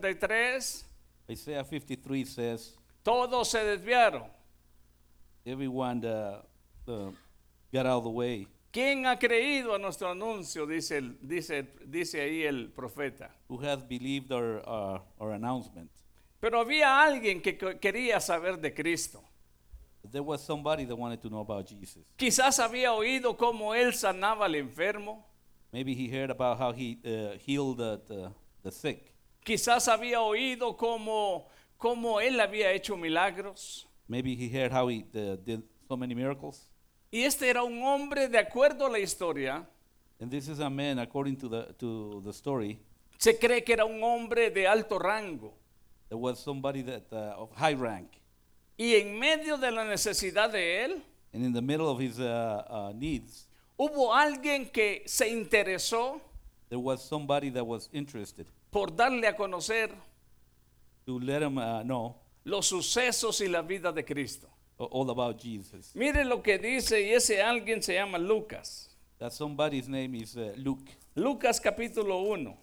53, Isaiah 53 says, todos se desviaron. everyone uh, uh, got out of the way. ¿Quién ha creído a nuestro anuncio? Dice, el- dice, dice ahí el profeta. Who has believed our, uh, our announcement? Pero había alguien que que quería saber de Cristo. There was somebody that wanted to know about Jesus. Quizás había oído cómo él sanaba al enfermo. Maybe he heard about how he uh, healed the, the, the sick. Quizás había oído cómo, cómo él había hecho milagros. Maybe he heard how he uh, did so many miracles. Y este era un hombre, de acuerdo a la historia, And this is a man, according to the, to the story, se cree que era un hombre de alto rango. there was somebody that, uh, of high rank. Y en medio de la necesidad de él, And in the middle of his uh, uh, needs, hubo alguien que se interesó there was somebody that was interested por darle a conocer to let him uh, know los sucesos y la vida de Cristo. all about Jesus. Mire lo que dice y ese alguien se llama Lucas. That somebody's name is uh, Luke. Lucas capítulo 1.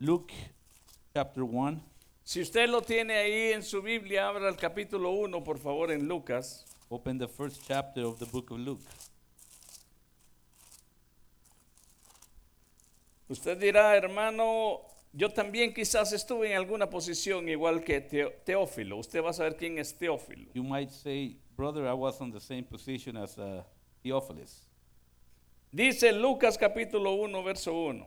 Luke chapter 1. Si usted lo tiene ahí en su Biblia, abra el capítulo 1, por favor, en Lucas. Open the first chapter of the book of Luke. Usted dirá, hermano, yo también quizás estuve en alguna posición igual que Teófilo. Usted va a saber quién es Teófilo. You might say, brother, I was on the same position as uh, Theophilus. Dice Lucas capítulo 1, verso 1.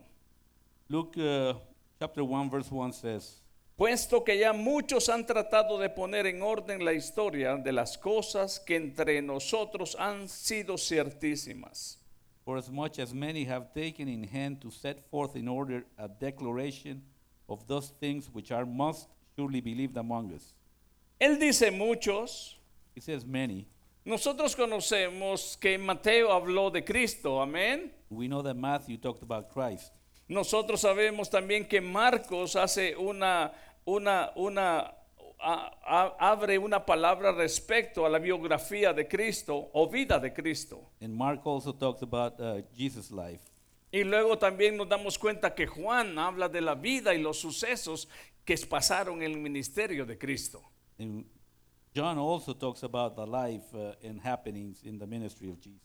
Luke uh, chapter 1, verse 1 says, Puesto que ya muchos han tratado de poner en orden la historia de las cosas que entre nosotros han sido ciertísimas. For as much as many have taken in hand to set forth in order a declaration of those things which are most surely believed among us. Él dice muchos. He says many. Nosotros conocemos que Mateo habló de Cristo, amén. We know that Matthew talked about Christ. Nosotros sabemos también que Marcos hace una, una, una, a- a- abre una palabra respecto a la biografía de Cristo o vida de Cristo. And Mark also talks about uh, Jesus' life. Y luego también nos damos cuenta que Juan habla de la vida y los sucesos que pasaron en el ministerio de Cristo. And John also talks about the life uh, and happenings in the ministry of Jesus.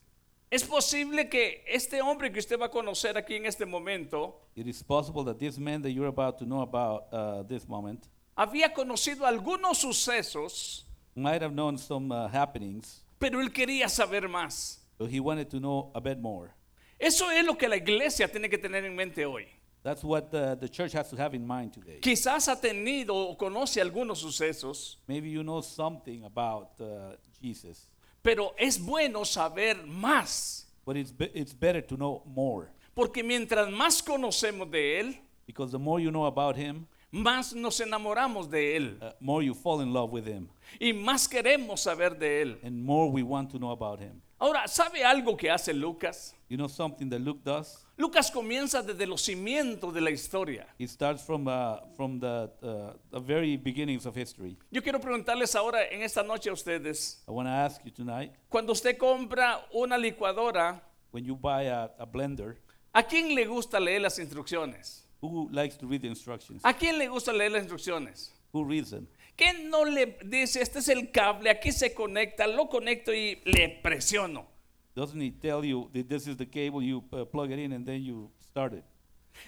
Es posible que este hombre que usted va a conocer aquí en este momento It is possible that this man that you're about to know about uh, this moment había conocido algunos sucesos, might have known some uh, happenings, pero él quería saber más. but he wanted to know a bit more. Eso es lo que la iglesia tiene que tener en mente hoy. That's what the church has to have in mind today. Quizás ha tenido o conoce algunos sucesos, Maybe you know something about uh, Jesus, pero es bueno saber más, but it's, be- it's better to know more porque mientras más conocemos de él, because the more you know about him, más nos enamoramos de él uh, more you fall in love with him, y más queremos saber de él. and more we want to know about him. Ahora, ¿sabe algo que hace Lucas? You know something that Luke does? Lucas comienza desde los cimientos de la historia. He starts from, uh, from the, uh, the very beginnings of history. Yo quiero preguntarles ahora en esta noche a ustedes, I want to ask you tonight cuando usted compra una licuadora, when you buy a, a blender, ¿a quién le gusta leer las instrucciones? Who likes to read the instructions? ¿A quién le gusta leer las instrucciones? Who reads them? ¿Quién no le dice, este es el cable, aquí se conecta, lo conecto y le presiono? Doesn't he tell you that this is the cable, you uh, plug it in and then you start it?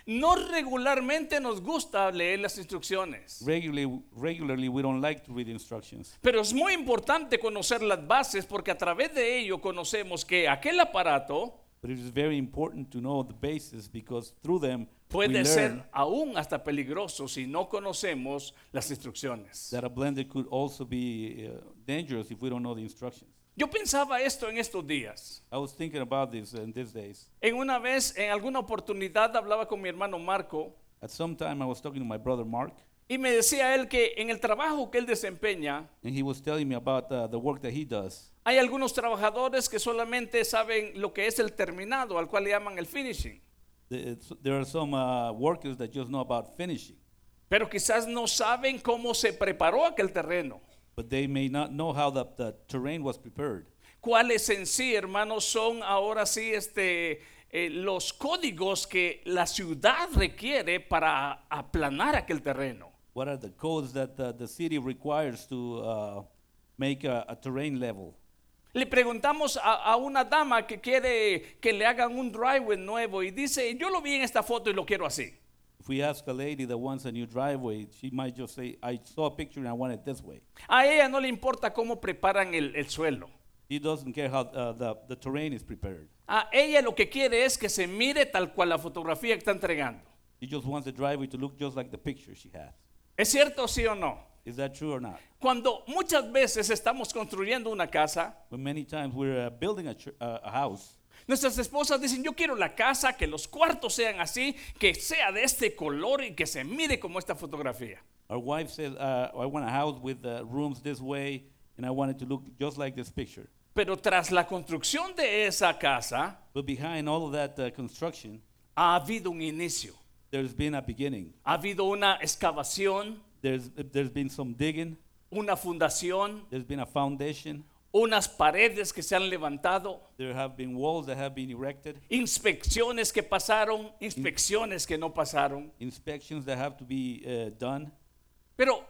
No regularmente nos gusta leer las instrucciones, Regularly, regularly we don't like to read instructions. pero es muy importante conocer las bases porque a través de ello conocemos que aquel aparato But it is very important to know the basis because through them puede ser aún hasta peligroso si no conocemos las instrucciones. that a blender could also be uh, dangerous if we don't know the instructions. Yo pensaba esto en estos días. I was thinking about this in these days. En una vez, en alguna oportunidad, hablaba con mi hermano Marco At some time, I was talking to my brother Mark, y me decía él que en el trabajo que él desempeña, and he was telling me about uh, the work that he does. hay algunos trabajadores que solamente saben lo que es el terminado, al cual le llaman el finishing, There are some uh, workers that just know about finishing, pero quizás no saben cómo se preparó aquel terreno. but they may not know how the, the terrain was prepared. cuáles en sí, hermanos, son ahora sí este, eh, los códigos que la ciudad requiere para aplanar aquel terreno. What are the codes that uh, the city requires to uh, make a, a terrain level? Le preguntamos a, a una dama que quiere que le hagan un driveway nuevo y dice, yo lo vi en esta foto y lo quiero así. If we ask a lady that wants a new driveway, she might just say, I saw a picture and I want it this way. A ella no le importa cómo preparan el, el suelo. She doesn't care how uh, the, the terrain is prepared. A ella lo que quiere es que se mire tal cual la fotografía que está entregando. She just wants the driveway to look just like the picture she has. ¿Es cierto sí o no? Is that true or not? Cuando muchas veces estamos construyendo una casa, But many times we're uh, building a, uh, a house, nuestras esposas dicen, yo quiero la casa, que los cuartos sean así, que sea de este color y que se mire como esta fotografía. our wife says, uh, I want a house with uh, rooms this way, and I want it to look just like this picture. Pero tras la construcción de esa casa, But behind all of that uh, construction, ha habido un inicio, there's been a beginning. ha habido una excavación, There's, there's been some digging, una fundación, there's been a foundation, unas paredes que se han levantado, there have been walls that have been erected, inspecciones que pasaron, inspecciones que no pasaron. inspections that have to be uh, done. Pero,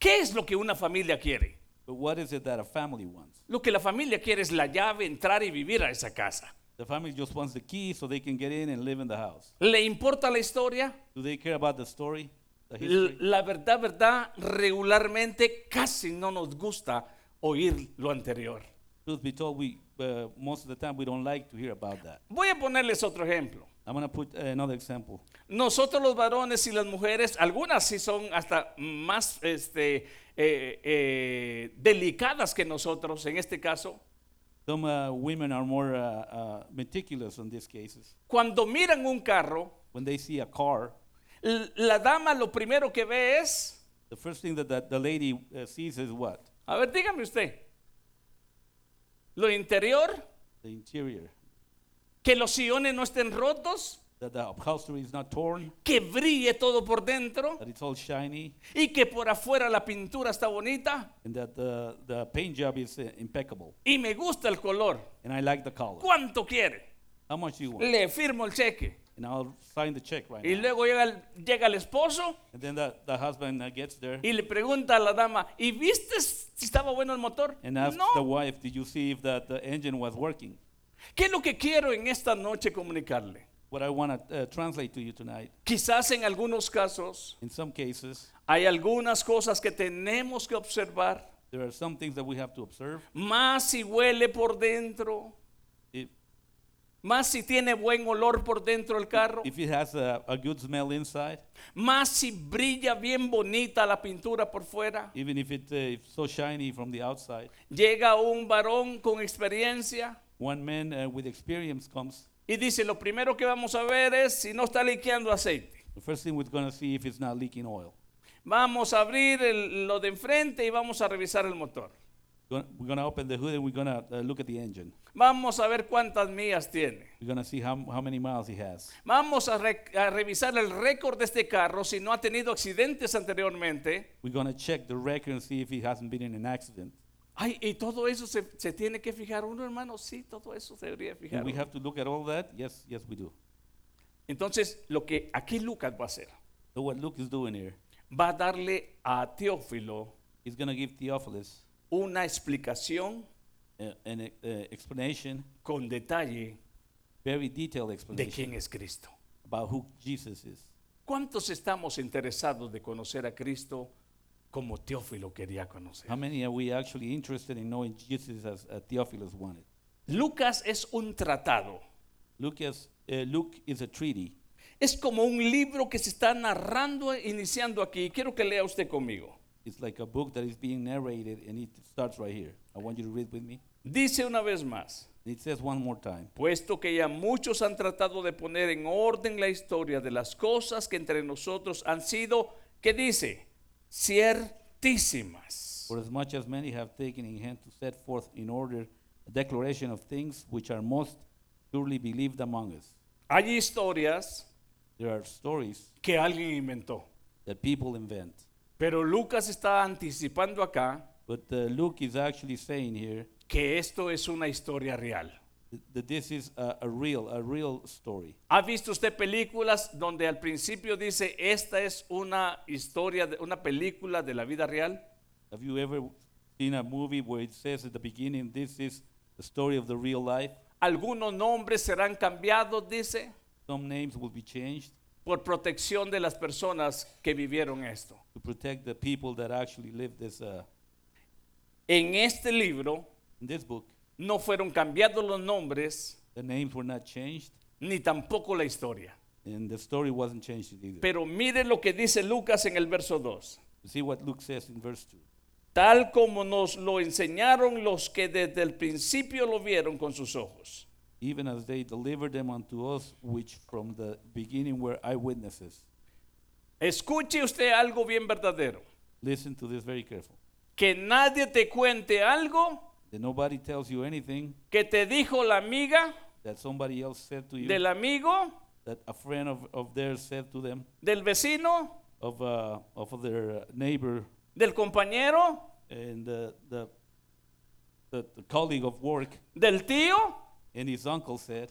¿qué es lo que una familia quiere? But what is it that a family wants? Lo que la familia quiere es la llave, entrar y vivir a esa casa. The family just wants the key so they can get in and live in the house. ¿Le importa la historia? Do they care about the story? La verdad, verdad, regularmente casi no nos gusta oír lo anterior. Truth be told, we uh, most of the time we don't like to hear about that. Voy a ponerles otro ejemplo. I'm gonna put uh, another example. Nosotros los varones y las mujeres, algunas sí son hasta más este, eh, eh, delicadas que nosotros en este caso. Some uh, women are more uh, uh, meticulous in these cases. Cuando miran un carro, When they see a car, la dama lo primero que ve es, the first thing that, that the lady uh, sees is what? a ver, dígame usted, lo interior, The interior. que los sillones no estén rotos, That the upholstery is not torn, que brille todo por dentro that it's all shiny, y que por afuera la pintura está bonita and that the, the paint job is uh, impeccable. y me gusta el color. And I like the color. ¿Cuánto quiere? How much do you want? Le firmo el cheque. And I'll sign the check right Y now. luego llega el, llega el esposo And then the, the husband uh, gets there y le pregunta a la dama, ¿y viste si estaba bueno el motor? and asks the No. wife, Did you see if that the engine was working? ¿Qué es lo que quiero en esta noche comunicarle? What I want to uh, translate to you tonight, Quizás en algunos casos in some cases, hay algunas cosas que tenemos que observar, there are some things that we have to observe. más si huele por dentro, más si tiene buen olor por dentro el carro, if it has a, a good smell inside, más si brilla bien bonita la pintura por fuera. even if it, uh, it's so shiny from the outside. Llega un varón con experiencia One man uh, with experience comes. y dice, lo primero que vamos a ver es si no está liqueando aceite. The first thing we're going to see if it's not leaking oil. Vamos a abrir el- lo de enfrente y vamos a revisar el motor. We're going to open the hood and we're going to uh, look at the engine. Vamos a ver cuántas millas tiene. We're going to see how, how many miles he has. Vamos a, re- a revisar el récord de este carro si no ha tenido accidentes anteriormente. We're going to check the record and see if he hasn't been in an accident. Ay, y todo eso se, se tiene que fijar uno, hermano. Sí, todo eso se debería fijar. We uno. have to look at all that? Yes, yes, we do. Entonces, lo que aquí Lucas va a hacer, So what Luke is doing here, va a darle a Teófilo he's going to give Theophilus una explicación an explanation, con detalle very detailed de explanation quién es Cristo. about who Jesus is. ¿Cuántos estamos interesados de conocer a Cristo como Teófilo quería conocer? How many are we actually interested in knowing Jesus as uh, Theophilus wanted? Lucas es un tratado. Lucas, uh, Luke is a treaty. Es como un libro que se está narrando, iniciando aquí. Quiero que lea usted conmigo. It's like a book that is being narrated, and it starts right here. I want you to read with me. Dice una vez más, It says one more time. puesto que ya muchos han tratado de poner en orden la historia de las cosas que entre nosotros han sido, ¿qué dice? Ciertísimas. For as much as many have taken in hand to set forth in order a declaration of things which are most surely believed among us. Hay historias There are stories que alguien inventó, that people invent. Pero Lucas está anticipando acá But uh, Luke is actually saying here que esto es una historia real. that this is a, a real, a real story. ¿Ha visto usted películas donde al principio dice esta es una historia, de, una película de la vida real? Have you ever seen a movie where it says at the beginning, this is the story of the real life? Algunos nombres serán cambiados, dice, Some names will be changed por protección de las personas que vivieron esto. to protect the people that actually lived this. Uh, En este libro in this book, no fueron cambiados los nombres the names were not changed, ni tampoco la historia. and the story wasn't changed either. Pero mire lo que dice Lucas en el verso 2. You see what Luke says in verse 2. Tal como nos lo enseñaron los que desde el principio lo vieron con sus ojos. Even as they delivered them unto us, which from the beginning were eyewitnesses. Escuche usted algo bien verdadero. Listen to this very careful. Que nadie te cuente algo That nobody tells you anything que te dijo la amiga that somebody else said to you, del amigo, that a friend of, of theirs said to them, del vecino, of, uh, of their neighbor del compañero, and the, the, the, the colleague of work, del tío, and his uncle said,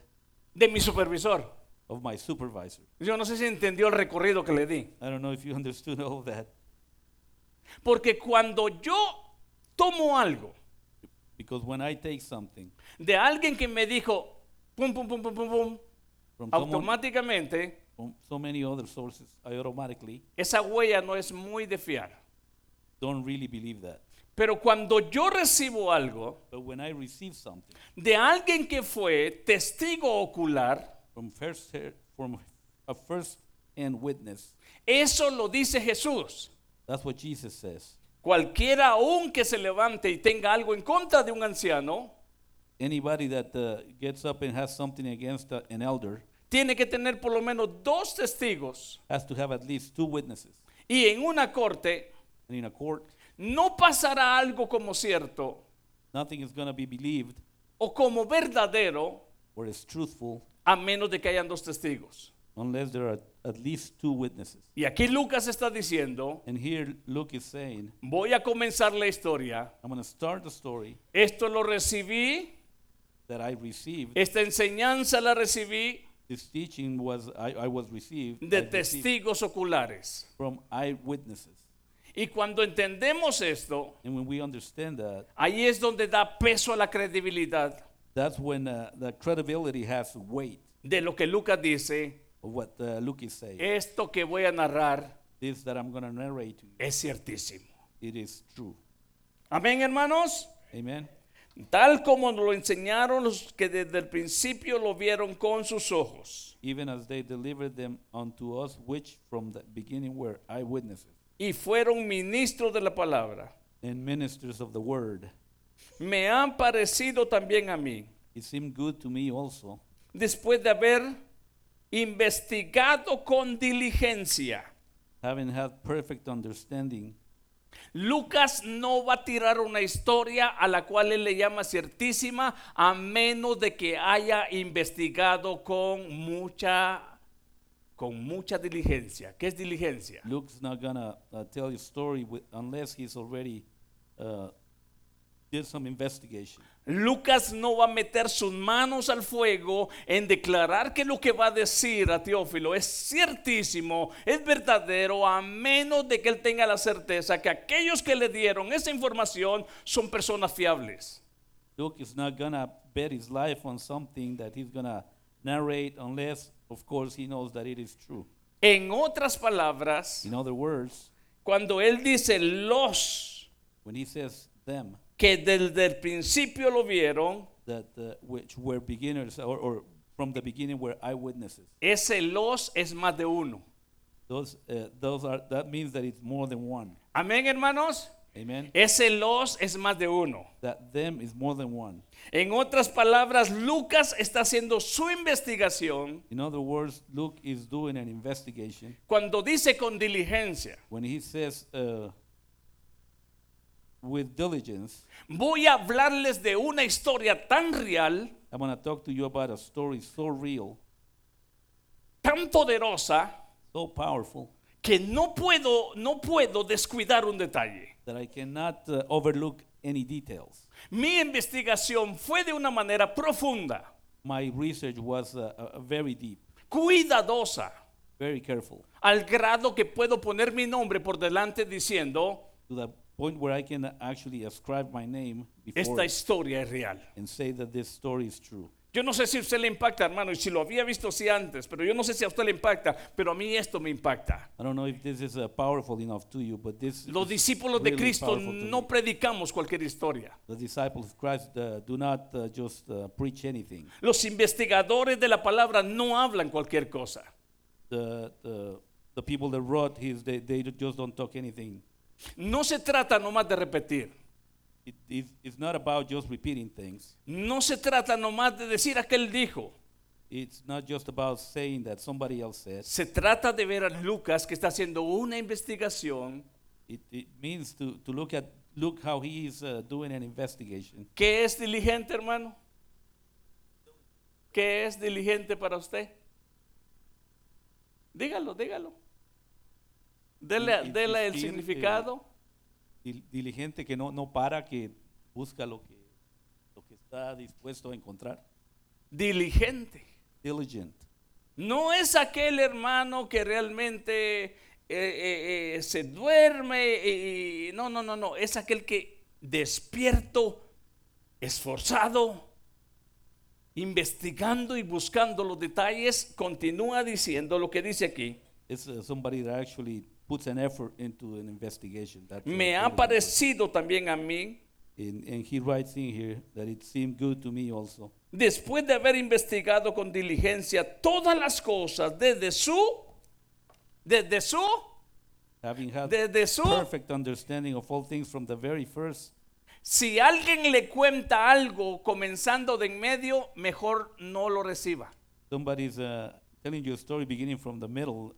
de mi supervisor. of my supervisor. Yo no sé si entendió el recorrido que le di. I don't know if you understood all that. Porque cuando yo tomo algo Because when I take something de alguien que me dijo, pum, pum, pum, pum, pum, pum, from, someone, automáticamente from so many other sources, I automatically esa huella no es muy de fiar. don't really believe that. Pero cuando yo recibo algo But when I receive something de alguien que fue testigo ocular, from first from a first hand witness, eso lo dice Jesús. that's what Jesus says. Cualquiera aún que se levante y tenga algo en contra de un anciano, Anybody that uh, gets up and has something against uh, an elder tiene que tener por lo menos dos testigos. has to have at least two witnesses. Y en una corte And in a court, no pasará algo como cierto nothing is going to be believed o como verdadero or is truthful a menos de que hayan dos testigos. unless there are at least two witnesses. Y aquí Lucas está diciendo, And here Luke is saying, voy a comenzar la historia. I'm going to start the story Esto lo recibí, that I received. esta enseñanza la recibí This teaching was I, I was received, de I received testigos oculares. from eyewitnesses. Y cuando entendemos esto, And when we understand that, ahí es donde da peso a la credibilidad that's when uh, the credibility has weight de lo que Lucas dice, of what uh, Luke is saying. esto que voy a narrar This that I'm going to narrate to you, es ciertísimo. it is true. Amén, hermanos. Amen. Tal como nos lo enseñaron los que desde el principio lo vieron con sus ojos Even as they delivered them unto us, which from the beginning were eyewitnesses y fueron ministros de la palabra. and ministers of the word. Me han parecido también a mí, It seemed good to me also, después de haber investigado con diligencia. having had perfect understanding. Lucas no va a tirar una historia a la cual él le llama ciertísima a menos de que haya investigado con mucha con mucha diligencia. ¿Qué es diligencia? Luke's not gonna uh, tell you story with, unless he's already uh, did some investigation. Lucas no va a meter sus manos al fuego en declarar que lo que va a decir a Teófilo es ciertísimo, es verdadero, a menos de que él tenga la certeza que aquellos que le dieron esa información son personas fiables. Luke is not gonna bet his life on something that he's gonna narrate unless, of course, he knows that it is true. En otras palabras, In other words, cuando él dice los when he says them, que desde el principio lo vieron, that uh, which were beginners or, or from the beginning were eyewitnesses. ese los es más de uno. Those, uh, those are that means that it's more than one. Amén, hermanos. Amen. Ese los es más de uno. That them is more than one. En otras palabras, Lucas está haciendo su investigación In other words, Luke is doing an investigation cuando dice con diligencia. when he says uh, with diligence. Voy a hablarles de una historia tan real, I'm going to talk to you about a story so real, tan poderosa, so powerful que no puedo, no puedo descuidar un detalle. That I cannot uh, overlook any details. Mi investigación fue de una manera profunda, My research was uh, uh, very deep, cuidadosa, very careful, al grado que puedo poner mi nombre por delante diciendo, to the point where I can actually ascribe my name before esta it historia es real. and say that this story is true. Yo no sé si a usted le impacta, hermano, y si lo había visto así antes, pero yo no sé si a usted le impacta, pero a mí esto me impacta. I don't know if this is uh, powerful enough to you, but this Los is discípulos de really Cristo no predicamos cualquier historia. The disciples of Christ uh, do not uh, just uh, preach anything. Los investigadores de la palabra no hablan cualquier cosa. The, the, the people that wrote his, they, they just don't talk anything. No se trata nomás de repetir. It, it's, it's not about just repeating things. No se trata nomás de decir aquel dijo. It's not just about saying that somebody else said. Se trata de ver a Lucas que está haciendo una investigación It, it means to, to look at look how he is uh, doing an investigation. ¿Qué es diligente, hermano? ¿Qué es diligente para usted? Dígalo, dígalo. Dele, It- it dele el significado. Dil- Diligente que no, no para, que busca lo que, lo que está dispuesto a encontrar. Diligente. Diligent. No es aquel hermano que realmente eh, eh, eh, se duerme y no, no, no, no. Es aquel que despierto, esforzado, investigando y buscando los detalles, continúa diciendo lo que dice aquí. It's uh, somebody that actually puts an effort into an investigation. That's Me ha parecido también a mí, And, and he writes in here that it seemed good to me also. después de haber investigado con diligencia todas las cosas desde su, desde su, Having had desde su, perfect understanding of all things from the very first, si alguien le cuenta algo comenzando de en medio, mejor no lo reciba. somebody's uh, telling you a story beginning from the middle,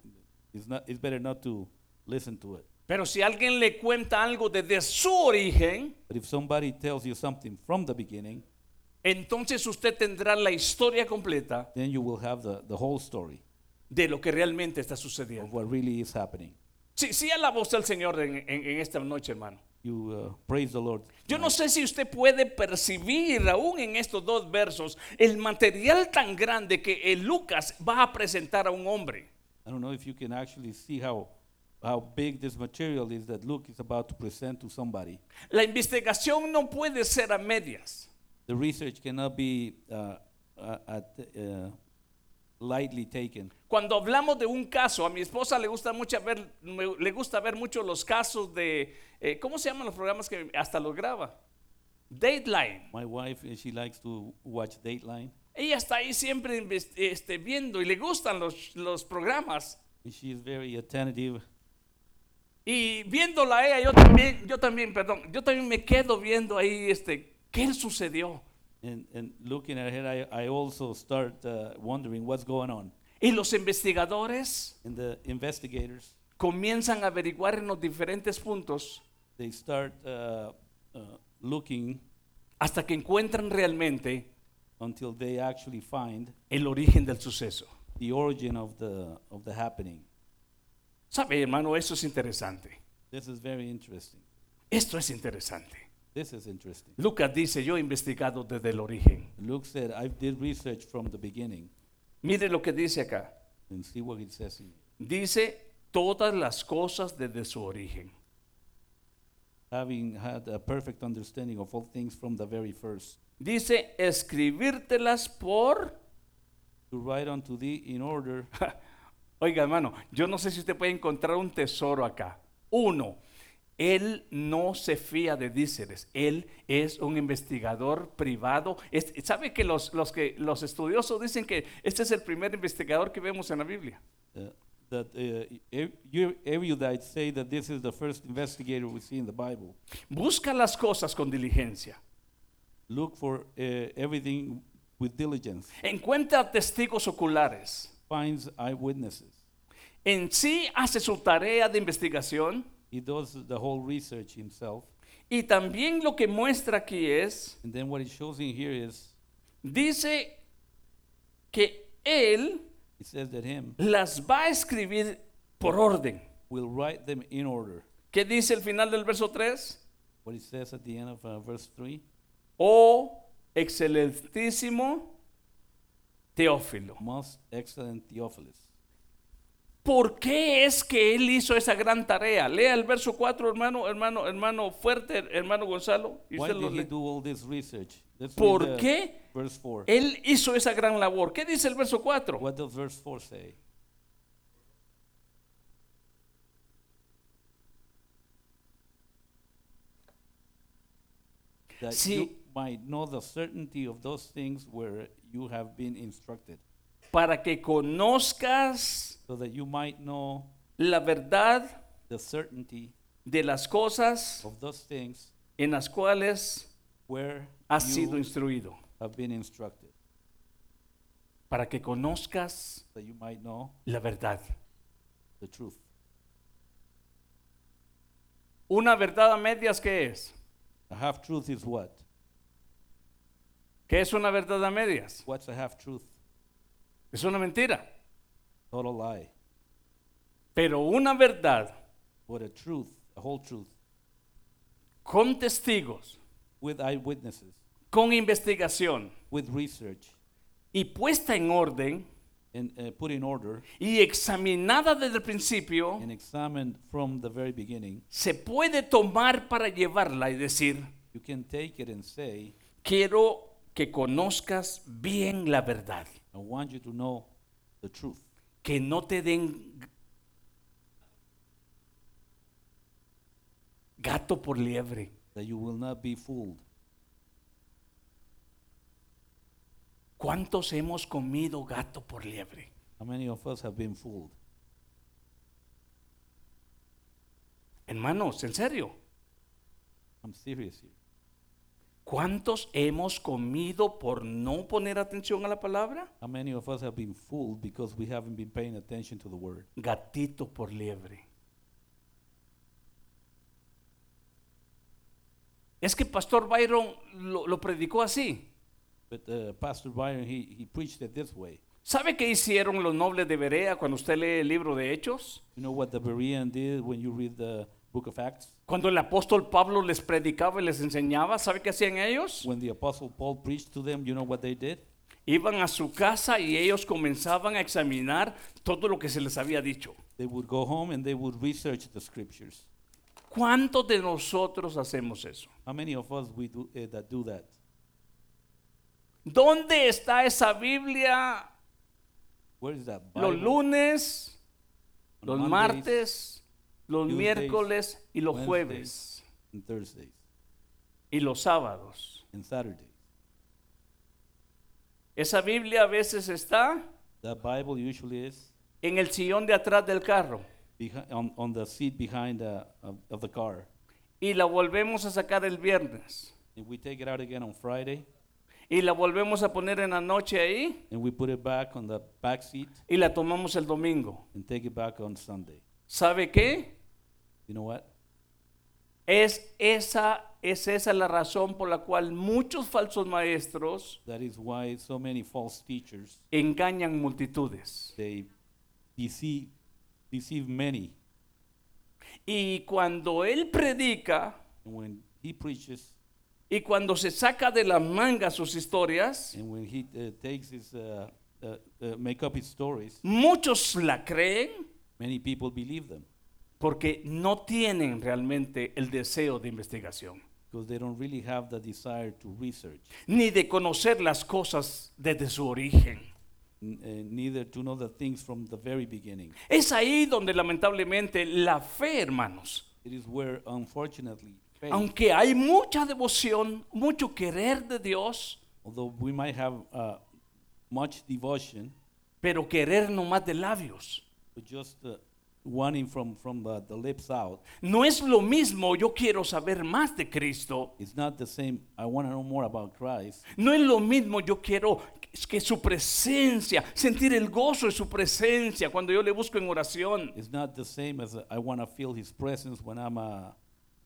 it's, not, it's better not to listen to it. Pero si alguien le cuenta algo desde su origen, But if somebody tells you something from the beginning, entonces usted tendrá la historia completa then you will have the, the whole story de lo que realmente está of sucediendo. what really is happening. Sí, sí usted al Señor en, en- en esta noche, hermano. You uh, praise the Lord. Yo no sé si usted puede percibir aún en estos dos versos el material tan grande que Lucas va a presentar a un hombre. I don't know if you can actually see how, how big this material is that Luke is about to present to somebody. La investigación no puede ser a medias. The research cannot be uh, uh, at, uh, lightly taken. Cuando hablamos de un caso, a mi esposa le gusta mucho ver, me- le gusta ver mucho los casos de, eh, ¿cómo se llaman los programas que hasta los graba? Dateline. My wife, uh, she likes to watch Dateline, Ella está ahí siempre este, viendo y le gustan los, los programas. she is very attentive. Y viéndola ella, yo también, yo también, perdón, yo también me quedo viendo ahí, este, ¿qué sucedió? And, and looking at her, I, I also start uh, wondering what's going on. Y los investigadores And the investigators, comienzan a averiguar en los diferentes puntos they start uh, uh, looking hasta que encuentran realmente until they actually find el origen del suceso. the origin of the, of the happening. ¿Sabe, hermano? Eso es interesante. This is very interesting. Esto es interesante. This is interesting. Lucas dice, yo he investigado desde el origen. Luke said, I did research from the beginning. Mire lo que dice acá. And see what it says in Dice todas las cosas desde su origen. having had a perfect understanding of all things from the very first, Dice escribírtelas por... to write unto thee in order. Oiga, hermano, yo no sé si usted puede encontrar un tesoro acá. Uno, él no se fía de díceres. Él es un investigador privado. Es- ¿Sabe que los, los que los estudiosos dicen que este es el primer investigador que vemos en la Biblia? Uh, that uh, erudites say that this is the first investigator we see in the Bible. Busca las cosas con diligencia. Look for uh, everything with diligence. Encuentra testigos oculares. Finds eyewitnesses. En sí hace su tarea de investigación He does the whole research himself. y también lo que muestra aquí es, And then what it shows in here is dice que él it says that him las va a escribir por orden. will write them in order. ¿Qué dice el final del verso 3? What it says at the end of uh, verse 3 oh excelentísimo Teófilo. most excellent Theophilus. ¿Por qué es que él hizo esa gran tarea? Lea el verso 4, hermano, hermano, hermano fuerte, hermano Gonzalo. y Why usted lo lee. do all this research? Let's read ¿Por qué Verse 4. él hizo esa gran labor? ¿Qué dice el verso 4? What does verse 4 say? That Sí. You might know the certainty of those things where you have been instructed, Para que conozcas so that you might know la verdad the certainty de las cosas of those things en las cuales where has sido instruido. have been instructed, Para que conozcas that you might know la verdad. the truth. Una verdad a medias, ¿qué es? A half truth is what? ¿Qué es una verdad a medias? What's a half truth? Es una mentira. Total lie. Pero una verdad But a truth, a whole truth, con testigos, with eyewitnesses, con investigación with research, y puesta en orden and uh, put in order y examinada desde el principio, and examined from the very beginning, se puede tomar para llevarla y decir, you can take it and say, quiero que conozcas bien la verdad, I want you to know the truth. que no te den gato por liebre. That you will not be fooled. ¿Cuántos hemos comido gato por liebre? How many of us have been fooled? Hermanos, en serio, I'm serious here. ¿Cuántos hemos comido por no poner atención a la palabra? How many of us have been fooled because we haven't been paying attention to the word? Gatito por liebre. Es que Pastor Byron lo, lo predicó así. But uh, Pastor Byron, he, he preached it this way. ¿Sabe qué hicieron los nobles de Berea cuando usted lee el libro de Hechos? You know what the Berean did when you read the book of Acts? Cuando el apóstol Pablo les predicaba y les enseñaba, ¿sabe qué hacían ellos? When the Apostle Paul preached to them, you know what they did? Iban a su casa y ellos comenzaban a examinar todo lo que se les había dicho. They would go home and they would research the scriptures. ¿Cuántos de nosotros hacemos eso? How many of us we do, eh, that do that? ¿Dónde está esa Biblia Where is that los Bible? lunes, On los Mondays, martes, los Tuesdays, miércoles y los jueves y los sábados? and. Esa Biblia a veces está That Bible usually is en el sillón de atrás del carro on, on the seat behind the, of, of the car. y la volvemos a sacar el viernes And we take it out again on Friday y la volvemos a poner en la noche ahí and we put it back on the back seat y la tomamos el domingo. and take it back on Sunday. ¿Sabe qué? You know what? Es esa, es esa la razón por la cual muchos falsos maestros That is why so many false teachers engañan multitudes. they deceive deceive many. Y cuando él predica And when he preaches y cuando se saca de la manga sus historias, and when he uh, takes his uh, uh, uh, make up his stories, muchos la creen many people believe them porque no tienen realmente el deseo de investigación, because they don't really have the desire to research, ni de conocer las cosas desde su origen. uh, neither to know the things from the very beginning. Es ahí donde lamentablemente la fe, hermanos, It is where, unfortunately, faith, aunque hay mucha devoción, mucho querer de Dios, although we might have uh, much devotion, pero querer no más de labios. but just uh, wanting from, from the, the lips out, No es lo mismo, yo quiero saber más de Cristo. it's not the same. I want to know more about Christ. No es lo mismo, yo quiero que su presencia, sentir el gozo de su presencia cuando yo le busco en oración. It's not the same as I want to feel His presence when I'm uh,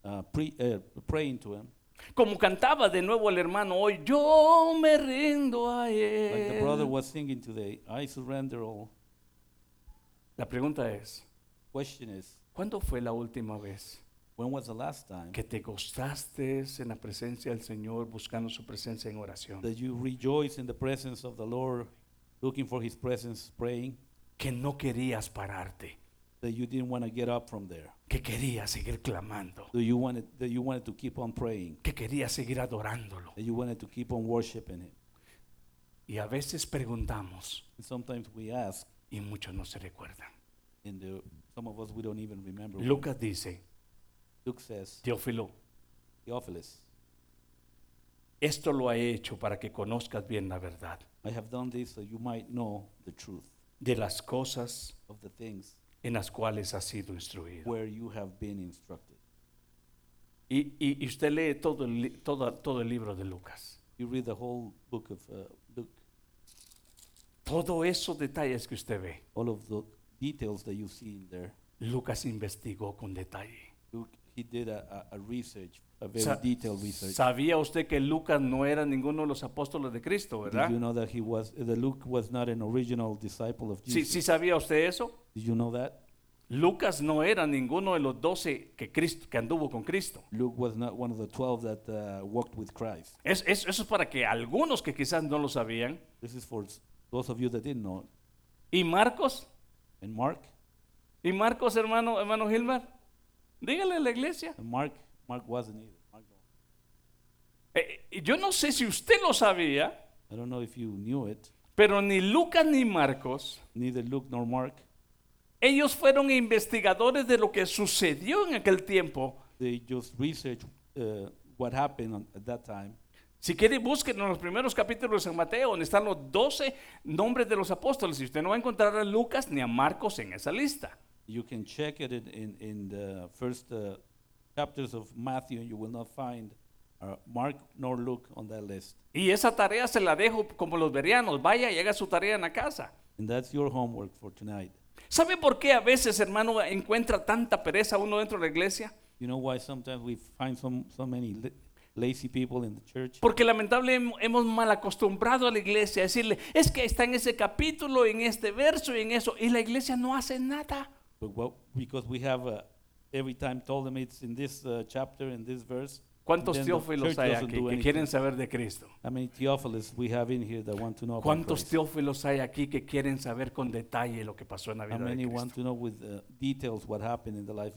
uh, pre, uh, praying to Him. Como cantaba de nuevo el hermano hoy, yo me rindo a Like the brother él. was singing today, I surrender all. La pregunta es, Question is, ¿cuándo fue la última vez When was the last time que te gozaste en la presencia del Señor buscando su presencia en oración? that you rejoice in the presence of the Lord, looking for His presence, praying, Que no querías pararte, that you didn't want to get up from there, que querías seguir clamando, that you wanted that you wanted to keep on praying, que querías seguir adorándolo. that you wanted to keep on worshiping Him. Y a veces preguntamos And sometimes we ask, y muchos no se recuerdan. and uh, some of us we don't even remember. Lucas dice, Luke says, Teófilo, Theophilus, esto lo he hecho para que conozcas bien la verdad I have done this so you might know the truth de las cosas of the things en las cuales has sido instruido. where you have been instructed. Y, y- y usted lee todo el, li- todo, todo el libro de Lucas. You read the whole book of uh, Luke, Todos esos detalles que usted ve, all of the details that you see in there. Lucas investigó con detalle. Luke, he did a, a, a research, a very Sa- detailed research. ¿Sabía usted que Lucas no era ninguno de los apóstoles de Cristo, verdad? Did you know that he was, that Luke was not an original disciple of Sí, Jesus? sí sabía usted eso. Did you know that? Lucas no era ninguno de los doce que, Cristo, que anduvo con Cristo. Luke was not one of the 12 that uh, walked with Christ. Es- es- eso es para que algunos que quizás no lo sabían. This is for those of you that didn't know. ¿Y Marcos? And Mark, ¿Y Marcos, hermano, hermano Gilbert? Dígale a la iglesia. and Mark, Mark wasn't either. Mark no. Eh, eh, yo no sé si usted lo sabía, I don't know if you knew it. pero ni Lucas ni Marcos, Neither Luke nor Mark. ellos fueron investigadores de lo que sucedió en aquel tiempo. They just researched uh, what happened on, at that time. Si quiere, busquen en los primeros capítulos de San Mateo, donde están los doce nombres de los apóstoles. Y usted no va a encontrar a Lucas ni a Marcos en esa lista. You can check it in, in, the first uh, chapters of Matthew, and you will not find uh, Mark nor Luke on that list. Y esa tarea se la dejo como los verianos. Vaya y haga su tarea en la casa. And that's your homework for tonight. ¿Sabe por qué a veces, hermano, encuentra tanta pereza uno dentro de la iglesia? You know why sometimes we find some, so many lazy people in the church? Porque lamentablemente hemos mal acostumbrado a la iglesia a decirle, es que está en ese capítulo, en este verso y en eso, y la iglesia no hace nada. But what, because we have uh, every time told them it's in this uh, chapter, in this verse. ¿Cuántos teófilos hay aquí que quieren saber de Cristo? How many Theophilus we have in here that want to know about ¿Cuántos teófilos hay aquí que quieren saber con detalle lo que pasó en la vida de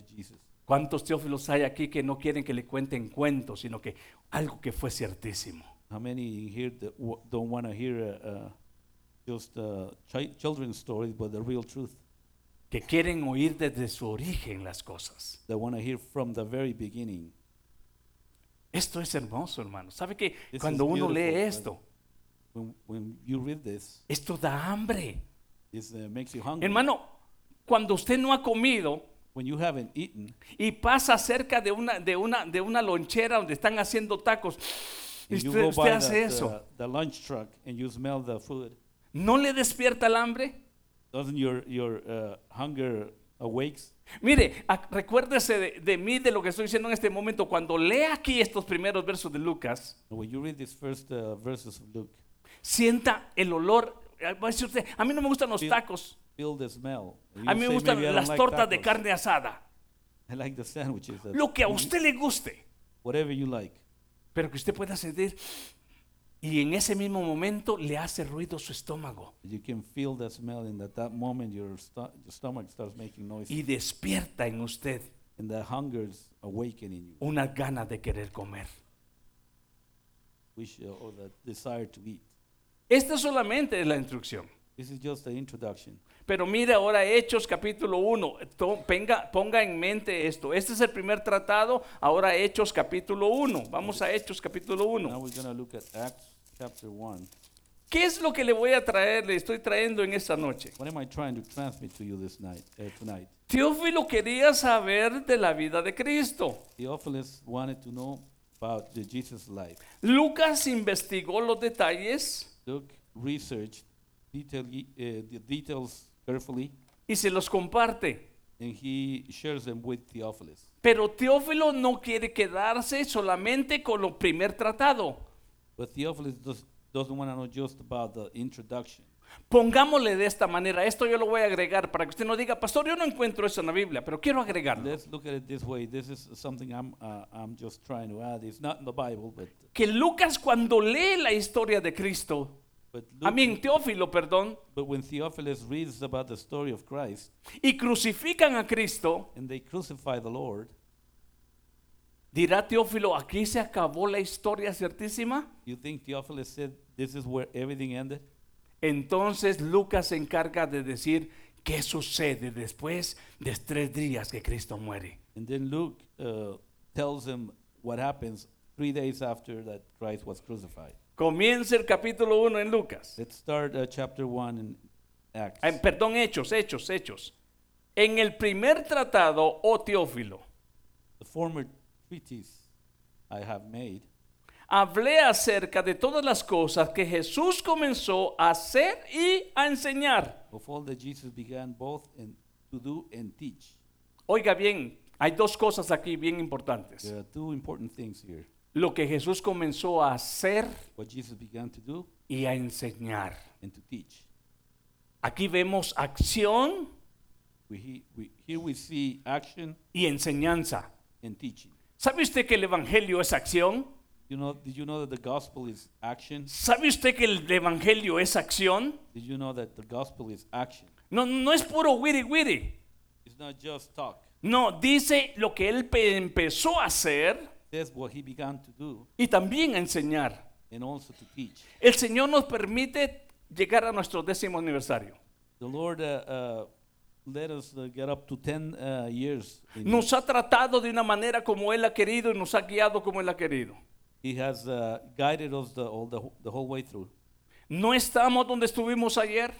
Cristo? ¿Cuántos teófilos hay aquí que no quieren que le cuenten cuentos, sino que algo que fue ciertísimo? How many here don't want to hear uh, just uh, chi- children's stories, but the real truth? Que quieren oír desde su origen las cosas. That want to hear from the very beginning. Esto es hermoso, hermano. ¿Sabe que This cuando uno lee esto, When, when you read this, esto da hambre? it uh, makes you hungry. Hermano, cuando usted no ha comido when you haven't eaten y pasa cerca de una, de una, de una lonchera donde están haciendo tacos, y and you usted, usted hace eso, the lunch truck and you smell the food, ¿no le despierta el hambre? doesn't your, your uh, hunger awakes? Mire, recuérdese de, de mí, de lo que estoy diciendo en este momento. Cuando lea aquí estos primeros versos de Lucas, when you read these first uh, verses of Luke, sienta el olor. eh, a mí no me gustan los tacos. Feel the smell. A mí me gustan "Maybe I don't las like tortas de tacos. carne asada. I like the sandwiches. Lo que a usted le guste. Whatever you like. Pero que usted pueda sentir. Y en ese mismo momento le hace ruido su estómago. You can feel the smell, and at that moment, your, sto- your stomach starts making noise, Y despierta en usted and the hunger's awakening you, unas ganas de querer comer. wish or the desire to eat. Esta solamente es la instrucción. This is just the introduction. Pero mire ahora Hechos capítulo 1. Ponga, ponga en mente esto. Este es el primer tratado. Ahora Hechos capítulo 1. Vamos a Hechos capítulo Now 1. we're going to look at Acts chapter 1. ¿Qué es lo que le voy a traer, le estoy trayendo en esta noche? What am I trying to transmit to you this night, tonight? Teófilo quería saber de la vida de Cristo. Theophilus wanted to know about the Jesus life. Lucas investigó los detalles Luke researched detail, uh, the details carefully, y se los comparte. and he shares them with Theophilus. Pero Teófilo no quiere quedarse solamente con lo primer tratado. But Theophilus does, doesn't want to know just about the introduction. Pongámosle de esta manera, esto yo lo voy a agregar para que usted no diga, pastor, yo no encuentro eso en la Biblia, pero quiero agregarlo. Let's look at it this way. This is something I'm, uh, I'm just trying to add. It's not in the Bible, but, Que Lucas cuando lee la historia de Cristo, Luke- mí Teófilo, perdón, but when Theophilus reads about the story of Christ y crucifican a Cristo, and they crucify the Lord, dirá Teófilo, aquí se acabó la historia ciertísima. you think Theophilus said this is where everything ended? Entonces Lucas se encarga de decir qué sucede después de tres días que Cristo muere. And then Luke uh, tells him what happens three days after that Christ was crucified. Comienza el capítulo 1 en Lucas. Let's start uh, chapter 1 in Acts. Perdón, Hechos, Hechos, Hechos. En el primer tratado, oh Teófilo, the former treatise I have made hablé acerca de todas las cosas que Jesús comenzó a hacer y a enseñar. of all that Jesus began both in, to do and teach. Oiga bien, hay dos cosas aquí bien importantes. There are two important things here. Lo que Jesús comenzó a hacer What Jesus began to do y a enseñar. and to teach. Aquí vemos acción We, he- we, here we see action y enseñanza. and teaching. ¿Sabe usted que el Evangelio es acción? You know, did you know that the gospel is action? ¿Sabe usted que el Evangelio es acción? Did you know that the gospel is action? No, no es puro wiri wiri. It's not just talk. No, dice lo que él pe- empezó a hacer That's what he began to do y también a enseñar. and also to teach. El Señor nos permite llegar a nuestro décimo aniversario. The Lord uh, uh, let us uh, get up to 10 uh, years. in- Nos ha tratado de una manera como Él ha querido y nos ha guiado como Él ha querido. he has uh, guided us the, all the, wh- the whole way through. No estamos donde estuvimos ayer,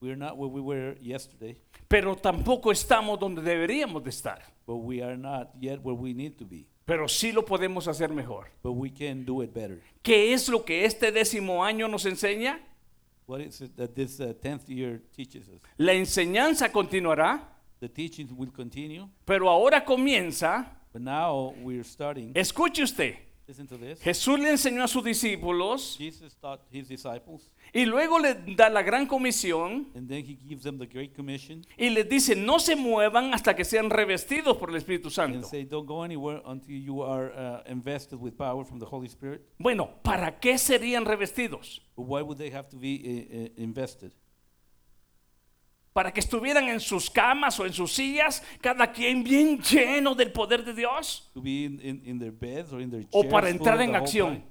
We're not where we were yesterday, pero tampoco estamos donde deberíamos de estar. but we are not yet where we need to be. Pero sí lo podemos hacer mejor. But we can do it better. ¿Qué es lo que este décimo año nos enseña? What is it that this uh, 10th year teaches us? La enseñanza continuará, The teachings will continue, pero ahora comienza, but now we're starting. escuche usted, Listen to this. Jesús le enseñó a sus discípulos Jesus taught his disciples, y luego le da la gran comisión and then he gives them the Great Commission y les dice, no se muevan hasta que sean revestidos por el Espíritu and Santo. say, Don't go anywhere until you are uh, invested with power from the Holy Spirit. Bueno, ¿para qué serían revestidos? But why would they have to be uh, uh, invested? ¿Para que estuvieran en sus camas o en sus sillas, cada quien bien lleno del poder de Dios? To be in, in, in their beds or in their ¿O para entrar en acción?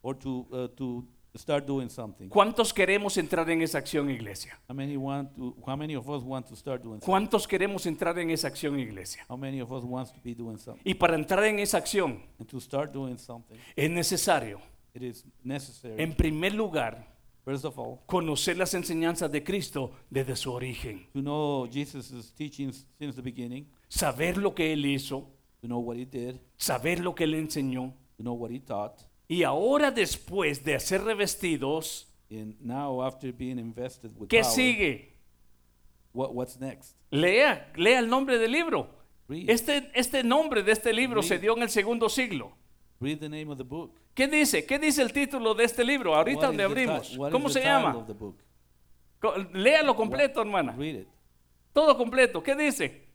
Or to, uh, to start doing something. ¿Cuántos queremos entrar en esa acción, iglesia? How many want to? How many of us want to start doing something? ¿Cuántos queremos entrar en esa acción, iglesia? How many of us wants to be doing something? Y para entrar en esa acción And to start doing something, es necesario, it is necessary. en primer lugar, First of all, conocer las enseñanzas de Cristo desde su origen, to know Jesus' teachings since the beginning, saber lo que Él hizo, to know what he did, saber lo que Él enseñó. to know what he taught, Y ahora después de ser revestidos, and now after being invested with ¿qué power, sigue? what, what's next? Lea, lea el nombre del libro. Read. Este, este nombre de este libro se dio en el segundo siglo. Read the name of the book. ¿Qué dice? ¿Qué dice el título de este libro? Ahorita What ti- abrimos. ¿Cómo se llama? Léalo completo, hermana. Read it. Todo completo. ¿Qué dice?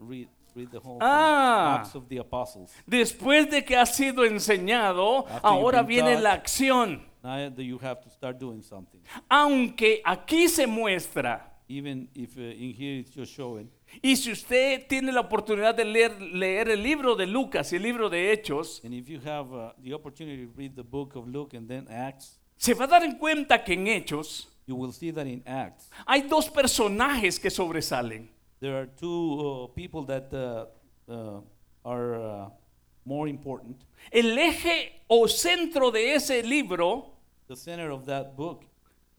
Read, read the whole Ah. Acts of the Apostles. Después de que ha sido enseñado, After ahora viene taught. la acción. Now you have to start doing something. Aunque aquí se muestra, Even if uh, in here it's just showing, y si usted tiene la oportunidad de leer, leer el libro de Lucas y el libro de Hechos, and if you have uh, the opportunity to read the book of Luke and then Acts, se va a dar en cuenta que en Hechos you will see that in Acts hay dos personajes que sobresalen. there are two uh, people that uh, uh, are uh, more important. El eje o centro de ese libro The center of that book,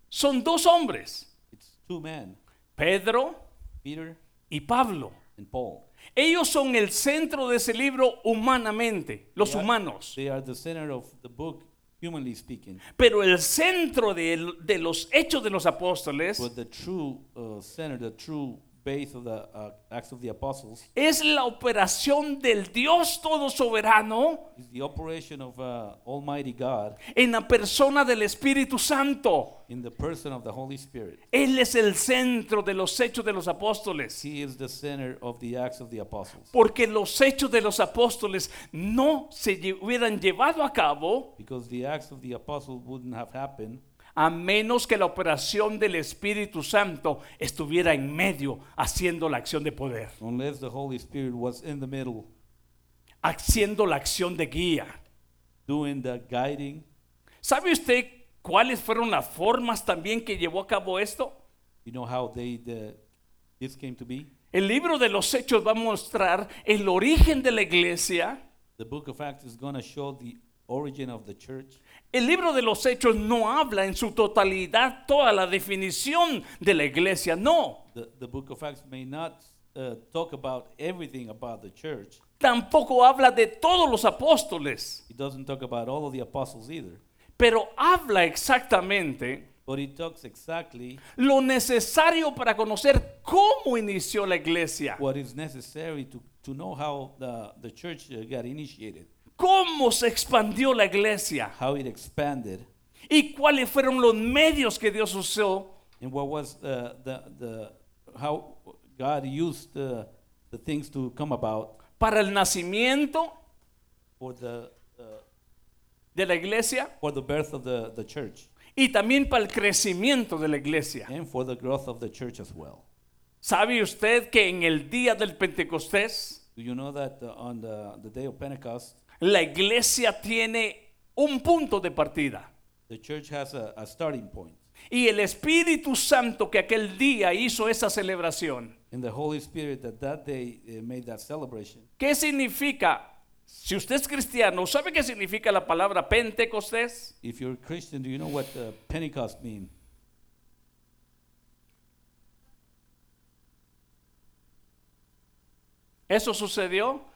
son dos hombres, it's two men, Pedro Peter y Pablo. and Paul. Ellos son el centro de ese libro humanamente, los They are- humanos. They are the center of the book, humanly speaking. Pero el centro de, de los hechos de los apóstoles true uh, center, true base of the uh, Acts of the Apostles es la operación del Dios todo soberano is the operation of uh, Almighty God en la persona del Espíritu Santo. in the person of the Holy Spirit. Él es el centro de los hechos de los apóstoles. He is the center of the Acts of the Apostles. Porque los hechos de los apóstoles no se lle- hubieran llevado a cabo Because the Acts of the Apostles wouldn't have happened a menos que la operación del Espíritu Santo estuviera en medio haciendo la acción de poder, unless the Holy Spirit was in the middle haciendo la acción de guía. doing the guiding. ¿Sabe usted cuáles fueron las formas también que llevó a cabo esto? You know how they the, this came to be? El libro de los Hechos va a mostrar el origen de la iglesia. The book of Acts is going to show the origin of the church. El libro de los Hechos no habla en su totalidad toda la definición de la iglesia, no. The, the book of Acts may not uh, talk about everything about the church. Tampoco habla de todos los apóstoles, It doesn't talk about all of the apostles either. pero habla exactamente But it talks exactly lo necesario para conocer cómo inició la iglesia, what is necessary to, to know how the, the church uh, got initiated, cómo se expandió la iglesia how it expanded, y cuáles fueron los medios que Dios usó and what was uh, the, the, how God used the, the things to come about para el nacimiento for the, uh, de la iglesia for the birth of the, the church y también para el crecimiento de la iglesia. and for the growth of the church as well. ¿Sabe usted que en el día del Pentecostés Do you know that uh, on the, the day of Pentecost, la iglesia tiene un punto de partida? the church has a, a starting point? Y el Espíritu Santo que aquel día hizo esa celebración. And the Holy Spirit that that day uh, made that celebration. ¿Qué significa? Si usted es cristiano, ¿sabe qué significa la palabra Pentecostés? If you're a Christian, do you know what uh, Pentecost mean? ¿Eso sucedió?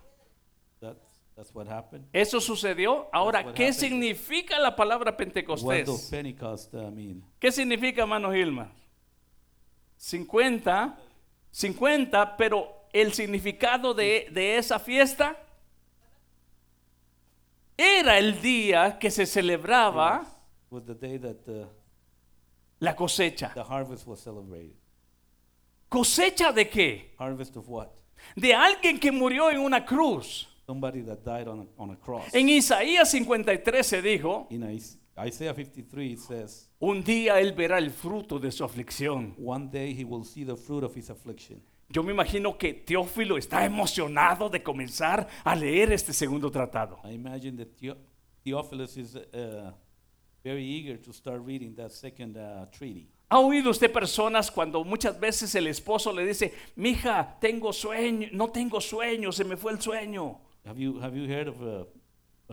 That's, that's what happened. ¿Eso sucedió? Ahora, what ¿qué happened. significa la palabra What does Pentecostés? Pentecost uh, mean? ¿Qué significa, hermano Gilma? 50, 50, pero el significado de, de esa fiesta era el día que se celebraba Was the day that the, la cosecha. the harvest was celebrated. ¿Cosecha de qué? Harvest of what? De alguien que murió en una cruz. Somebody that died on a, on a cross. En Isaías 53 se dijo, In Is- Isaiah 53, it says, un día él verá el fruto de su aflicción. One day he will see the fruit of his affliction. Yo me imagino que Teófilo está emocionado de comenzar a leer este segundo tratado. I imagine that Theo- Theophilus is uh, very eager to start reading that second uh, treaty. ¿Ha oído usted personas cuando muchas veces el esposo le dice, mija, tengo sueño, no tengo sueño, se me fue el sueño? Have you, have you heard of uh,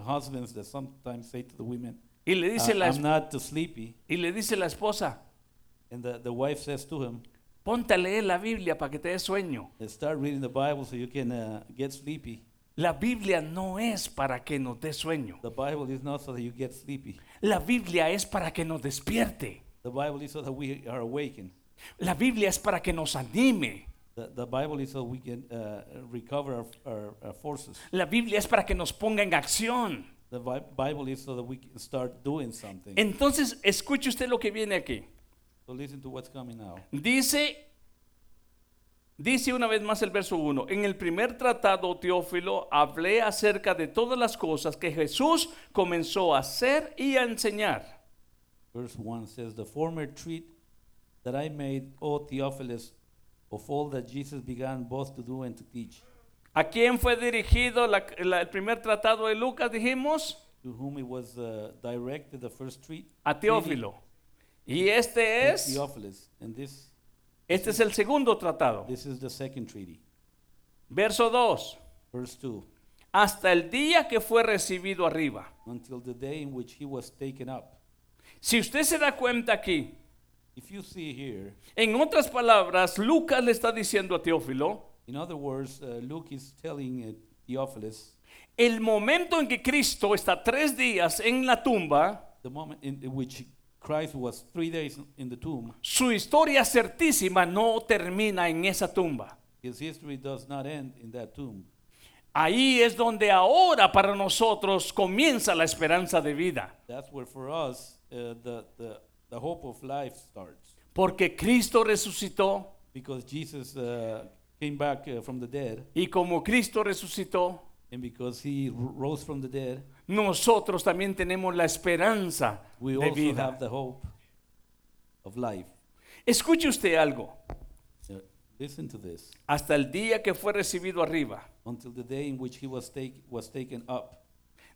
husbands that sometimes say to the women, Y le dice, "Uh, la, I'm not too sleepy? y le dice la esposa, And the, the wife says to him, ponte a leer la Biblia para que te dé sueño. "Uh, Start reading the Bible so you can uh, get sleepy. La Biblia no es para que nos dé sueño. The Bible is not so that you get sleepy. La Biblia es para que nos despierte. The Bible is so that we are awakened. La Biblia es para que nos anime. The, the Bible is so we can recover our, our, our forces. La Biblia es para que nos ponga en acción. The Bi- Bible is so that we can start doing something. Entonces, escuche usted lo que viene aquí. so listen to what's coming now. Dice, dice una vez más el verso 1, en el primer tratado, Teófilo, hablé acerca de todas las cosas que Jesús comenzó a hacer y a enseñar. Verse 1 says, The former treat that I made, O Theophilus, of all that Jesus began both to do and to teach, ¿A quién fue dirigido la- la- el primer tratado de Lucas, dijimos? to whom it was uh, directed the first treat. A Teófilo. Y este es, Theophilus. And this, este es el segundo tratado. this is the second treaty. Verso 2. Verse 2 Hasta el día que fue recibido arriba. Until the day in which he was taken up. Si usted se da cuenta aquí, If you see here, en otras palabras, Lucas le está diciendo a Teófilo, in other words, uh, Luke is telling uh, Theophilus el momento en que Cristo está tres días en la tumba, the moment in, which Christ was three days in the tomb, su historia certísima no termina en esa tumba. his history does not end in that tomb. Ahí es donde ahora para nosotros comienza la esperanza de vida. That's where for us uh, the, the, the hope of life starts. Porque Cristo resucitó Because Jesus uh, came back uh, from the dead, y como Cristo resucitó, and because he rose from the dead, nosotros también tenemos la esperanza we de also vida. have the hope of life. Escuche usted algo. Uh, listen to this. Hasta el día que fue recibido arriba, Until the day in which he was, take, was taken up,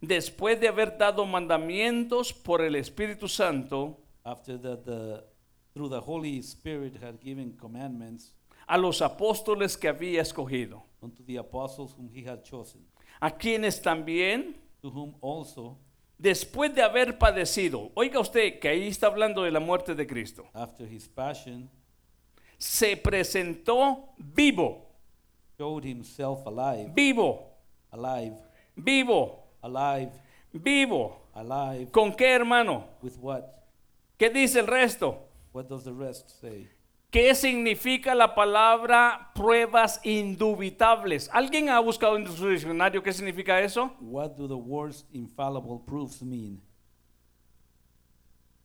después de haber dado mandamientos por el Espíritu Santo after that the, through the Holy Spirit had given commandments a los apóstoles que había escogido, unto the apostles whom he had chosen, a quienes también, to whom also, después de haber padecido, oiga usted que ahí está hablando de la muerte de Cristo, after his passion, se presentó vivo, showed himself alive, vivo, alive, vivo, alive, vivo. alive. ¿Con qué hermano? With what? ¿Qué dice el resto? What does the rest say? ¿Qué significa la palabra pruebas indubitables? ¿Alguien ha buscado en su diccionario qué significa eso? What do the words infallible proofs mean?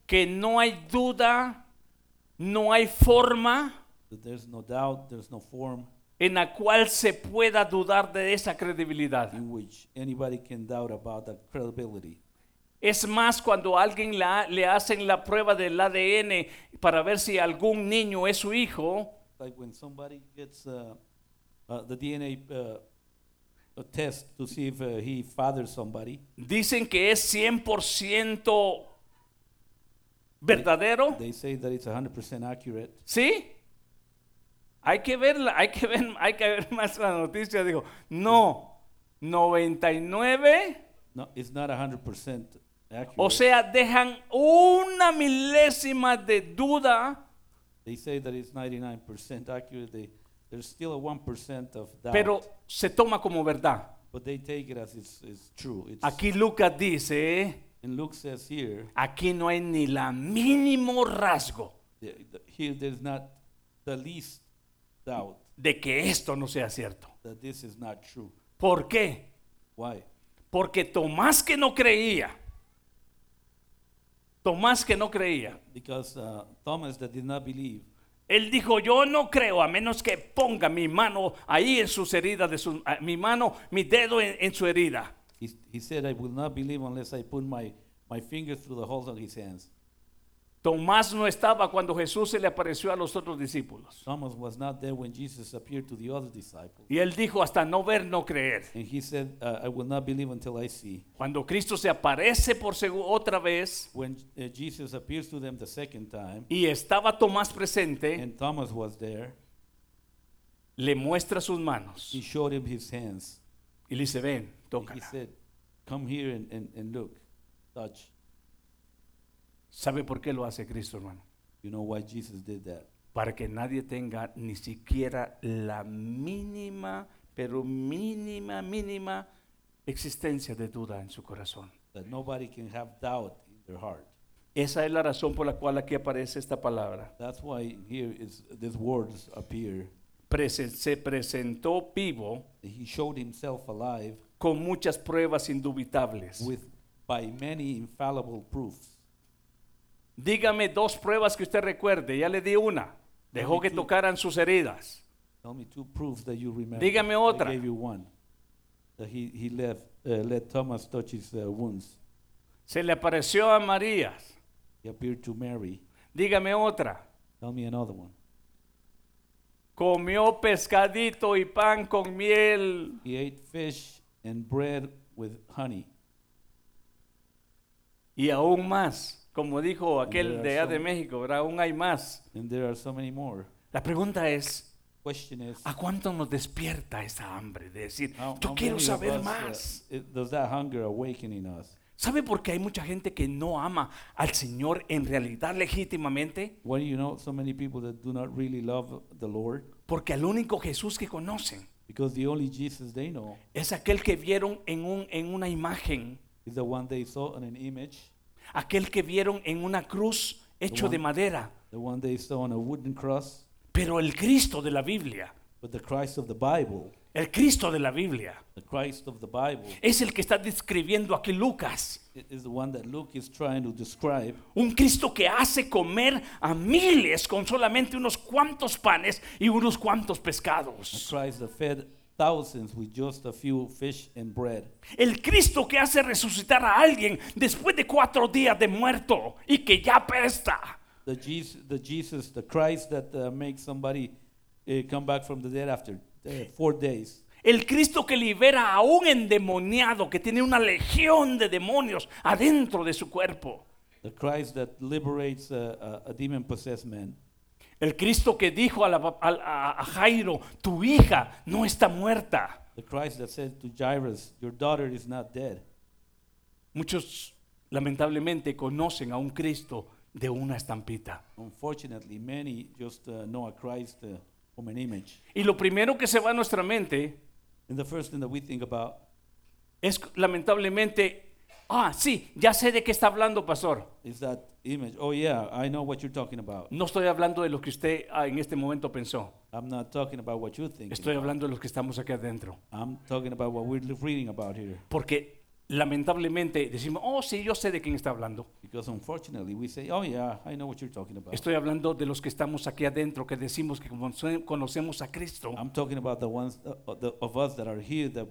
Que no hay duda, no hay forma That there's no doubt, there's no form en la cual se pueda dudar de esa credibilidad. in which anybody can doubt about that credibility. Es más, cuando a alguien la- le hacen la prueba del ADN para ver si algún niño es su hijo, Like when somebody gets uh, uh, the DNA uh, a test to see if uh, he fathers somebody, dicen que es 100% verdadero. they say that it's 100% accurate. ¿Sí? Hay que verla, hay que ver, hay que ver más la noticia. Digo, no, 99, No, it's not 100% accurate. O sea, dejan una milésima de duda, they say that it's 99% accurate. They, there's still a 1% of doubt. pero se toma como verdad. but they take it as it's, it's true. It's, Aquí Lucas dice, and Luke says here, aquí no hay ni la mínimo rasgo the- the- here there's not the least doubt de que esto no sea cierto. that this is not true. ¿Por qué? Why? Porque Tomás que no creía, Tomás que no creía, Because uh, Thomas that did not believe, Él dijo, yo no creo a menos que ponga mi mano ahí en sus heridas, de su, mi mano, mi dedo en, en su herida. he, he said, I will not believe unless I put my, my fingers through the holes of his hands. Tomás no estaba cuando Jesús se le apareció a los otros discípulos. Thomas was not there when Jesus appeared to the other disciples. Y él dijo, hasta no ver, no creer. And he said, uh, I will not believe until I see. Cuando Cristo se aparece por otra vez When uh, Jesus appears to them the second time, y estaba Tomás presente, and Thomas was there, le muestra sus manos he showed him his hands. y le dice, ven, And he said, Come here and, and, and look, touch. ¿Sabe por qué lo hace Cristo, hermano? You know why Jesus did that? Para que nadie tenga ni siquiera la mínima, pero mínima, mínima existencia de duda en su corazón. That nobody can have doubt in their heart. Esa es la razón por la cual aquí aparece esta palabra. That's why here is these words appear. Prese- se presentó vivo He showed himself alive con muchas pruebas indubitables. with by many infallible proofs. Dígame dos pruebas que usted recuerde. Ya le di una. Dejó que tocaran sus heridas. Tell me two proofs that you remember. Dígame otra. Se le apareció a María. He appeared to Mary. Dígame otra. Tell me another one. Comió pescadito y pan con miel. He ate fish and bread with honey. Y aún más. Como dijo aquel de allá de México, ¿verdad? Aún hay más. And there are so many more. La pregunta es, Question is, ¿a cuánto nos despierta esa hambre de decir, how, yo how quiero saber uh, más? does that hunger awaken in us? ¿Sabe por qué hay mucha gente que no ama al Señor en realidad legítimamente? Why do you know so many people that do not really love the Lord? Porque al único Jesús que conocen Because the only Jesus they know es aquel que vieron en, un, en una imagen, is the one they saw in an image, aquel que vieron en una cruz hecho one- de madera, the one they saw on a wooden cross, pero el Cristo de la Biblia, but the Christ of the Bible, el Cristo de la Biblia, the Christ of the Bible, es el que está describiendo aquí Lucas. is the one that Luke is trying to describe. Un Cristo que hace comer a miles con solamente unos cuantos panes y unos cuantos A pescados. Christ that fed thousands with just a few fish and bread. El Cristo que hace resucitar a alguien después de cuatro días de muerto y que ya apesta. The Jesus, the, Jesus, the Christ that uh, makes somebody uh, come back from the dead after uh, four days. El Cristo que libera a un endemoniado que tiene una legión de demonios adentro de su cuerpo. The Christ that liberates a, a, a demon possessed man. El Cristo que dijo a, la- a- a Jairo, tu hija no está muerta. The Christ that said to Jairus, Your daughter is not dead. Muchos lamentablemente conocen a un Cristo de una estampita. Unfortunately, many just uh, know a Christ uh, from an image. Y lo primero que se va a nuestra mente And the first thing that we think about es lamentablemente, ah, sí, ya sé de qué está hablando, pastor. is that image. Oh, yeah, I know what you're talking about. No estoy hablando de lo que usted ah, en este momento pensó. I'm not talking about what you think. Estoy hablando de los que estamos aquí adentro. I'm talking about what we're reading about here. Porque lamentablemente decimos, oh, sí, yo sé de quién está hablando. Because unfortunately, we say, oh, yeah, I know what you're talking about. Estoy hablando de los que estamos aquí adentro, que decimos que conoce- conocemos a Cristo. I'm talking about the ones uh, uh, the, of us that are here that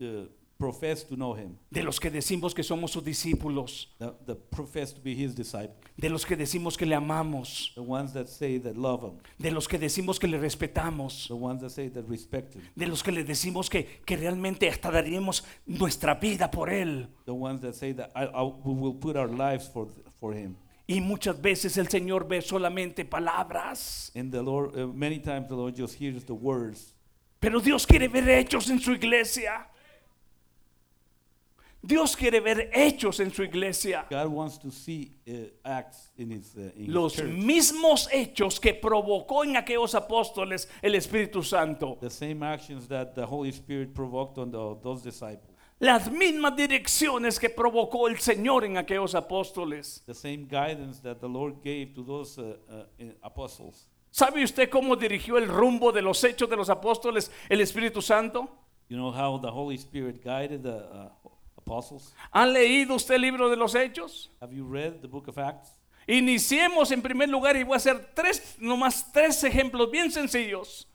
uh, profess to know Him, De los que decimos que somos sus discípulos. that, that profess to be His disciple, De los que decimos que le amamos. the ones that say that love Him, De los que decimos que le respetamos. the ones that say that respect Him, De los que le decimos que, que realmente hasta daríamos nuestra vida por Él. the ones that say that I, I, we will put our lives for, for Him. Y muchas veces el Señor ve solamente palabras. And the Lord, uh, many times the Lord just hears the words, Pero Dios quiere ver hechos en su iglesia. Dios quiere ver hechos en su iglesia. God wants to see uh, acts in His, uh, in his Los church. mismos hechos que provocó en aquellos apóstoles el Espíritu Santo. The same actions that the Holy Spirit provoked on the, those disciples. Las mismas direcciones que provocó el Señor en aquellos apóstoles. The same guidance that the Lord gave to those uh, uh, uh, apostles. ¿Sabe usted cómo dirigió el rumbo de los hechos de los apóstoles el Espíritu Santo? You know how the Holy Spirit guided the uh, apostles? ¿Han leído usted el libro de los hechos? Have you read the book of Acts? Iniciemos en primer lugar y voy a hacer tres, nomás tres ejemplos bien sencillos.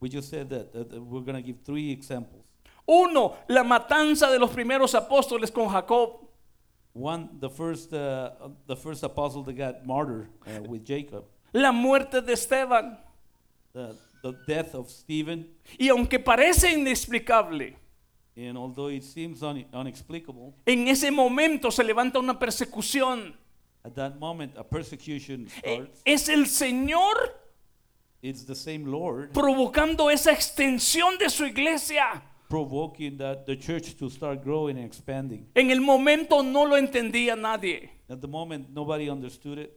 We just said that, we're going to give three examples. Uno, la matanza de los primeros apóstoles con Jacob. One, the first, uh, uh, the first apostle that got martyred uh, with Jacob, La muerte de Esteban. the, the death of Stephen, Y aunque parece inexplicable, and although it seems un- unexplicable, en ese momento se levanta una persecución. at that moment a persecution Eh, starts. Es el Señor It's the same Lord provocando esa extensión de su iglesia. provoking that the church to start growing and expanding. En el momento no lo entendía nadie. At the moment, nobody understood it.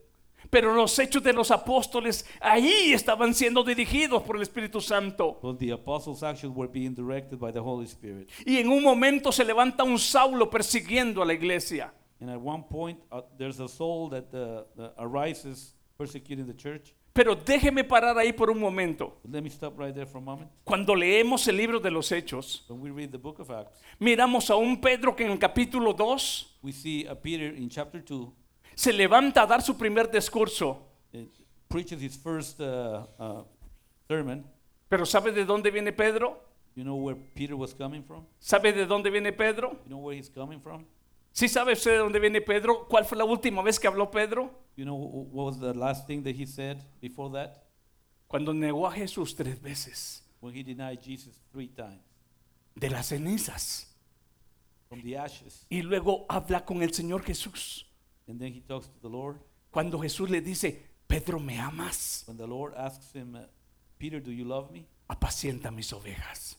Pero los hechos de los apóstoles ahí estaban siendo dirigidos por el Espíritu Santo. But the apostles' actions were being directed by the Holy Spirit. Y en un momento se levanta un Saulo persiguiendo a la iglesia. And at one point, uh, there's a that uh, that arises persecuting the church. Pero déjeme parar ahí por un momento. Let me stop right there for a moment. Cuando leemos el libro de los Hechos, When we read the book of Acts, miramos a un Pedro que en el capítulo 2 we see uh, Peter in chapter 2 se levanta a dar su primer discurso. preaches his first uh, uh, sermon. Pero ¿sabe de dónde viene Pedro? You know where Peter was coming from? ¿Sabe de dónde viene Pedro? You know where he's coming from? ¿Sí sabe usted de dónde viene Pedro? ¿Cuál fue la última vez que habló Pedro? You know wh- what was the last thing that he said before that? Cuando negó a Jesús tres veces When he denied Jesus three times de las cenizas. from the ashes. Y luego habla con el Señor Jesús. And then he talks to the Lord. Cuando Jesús le dice, Pedro, ¿me amas? When the Lord asks him, Peter, do you love me? Apacienta mis ovejas.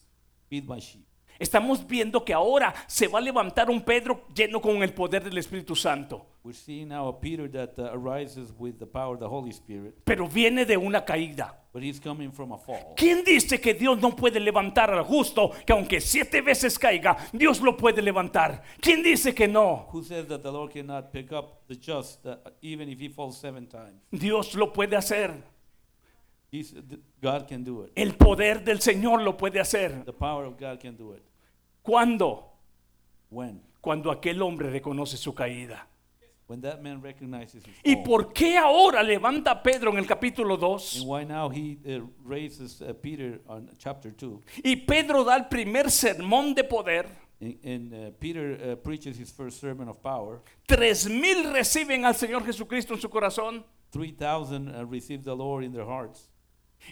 Feed my sheep. Estamos viendo que ahora se va a levantar un Pedro lleno con el poder del Espíritu Santo. We're seeing now a Peter that uh, arises with the power of the Holy Spirit, Pero viene de una caída. but he's coming from a fall. ¿Quién dice que Dios no puede levantar al justo, que aunque siete veces caiga, Dios lo puede levantar? ¿Quién dice que no? Who says that the Lord cannot pick up the just uh, even if he falls seven times? Dios lo puede hacer. He's, th- God can do it. El poder del Señor lo puede hacer. The power of God can do it. ¿Cuándo? When? Cuando aquel hombre reconoce su caída. When that man recognizes his ¿Y por qué ahora levanta a Pedro en el capítulo And 2? why now he uh, raises uh, Peter on chapter 2. Y Pedro da el primer sermón de poder. And, and Peter preaches his first sermon of power. Tres mil reciben al Señor Jesucristo en su corazón. 3,000 uh, receive the Lord in their hearts.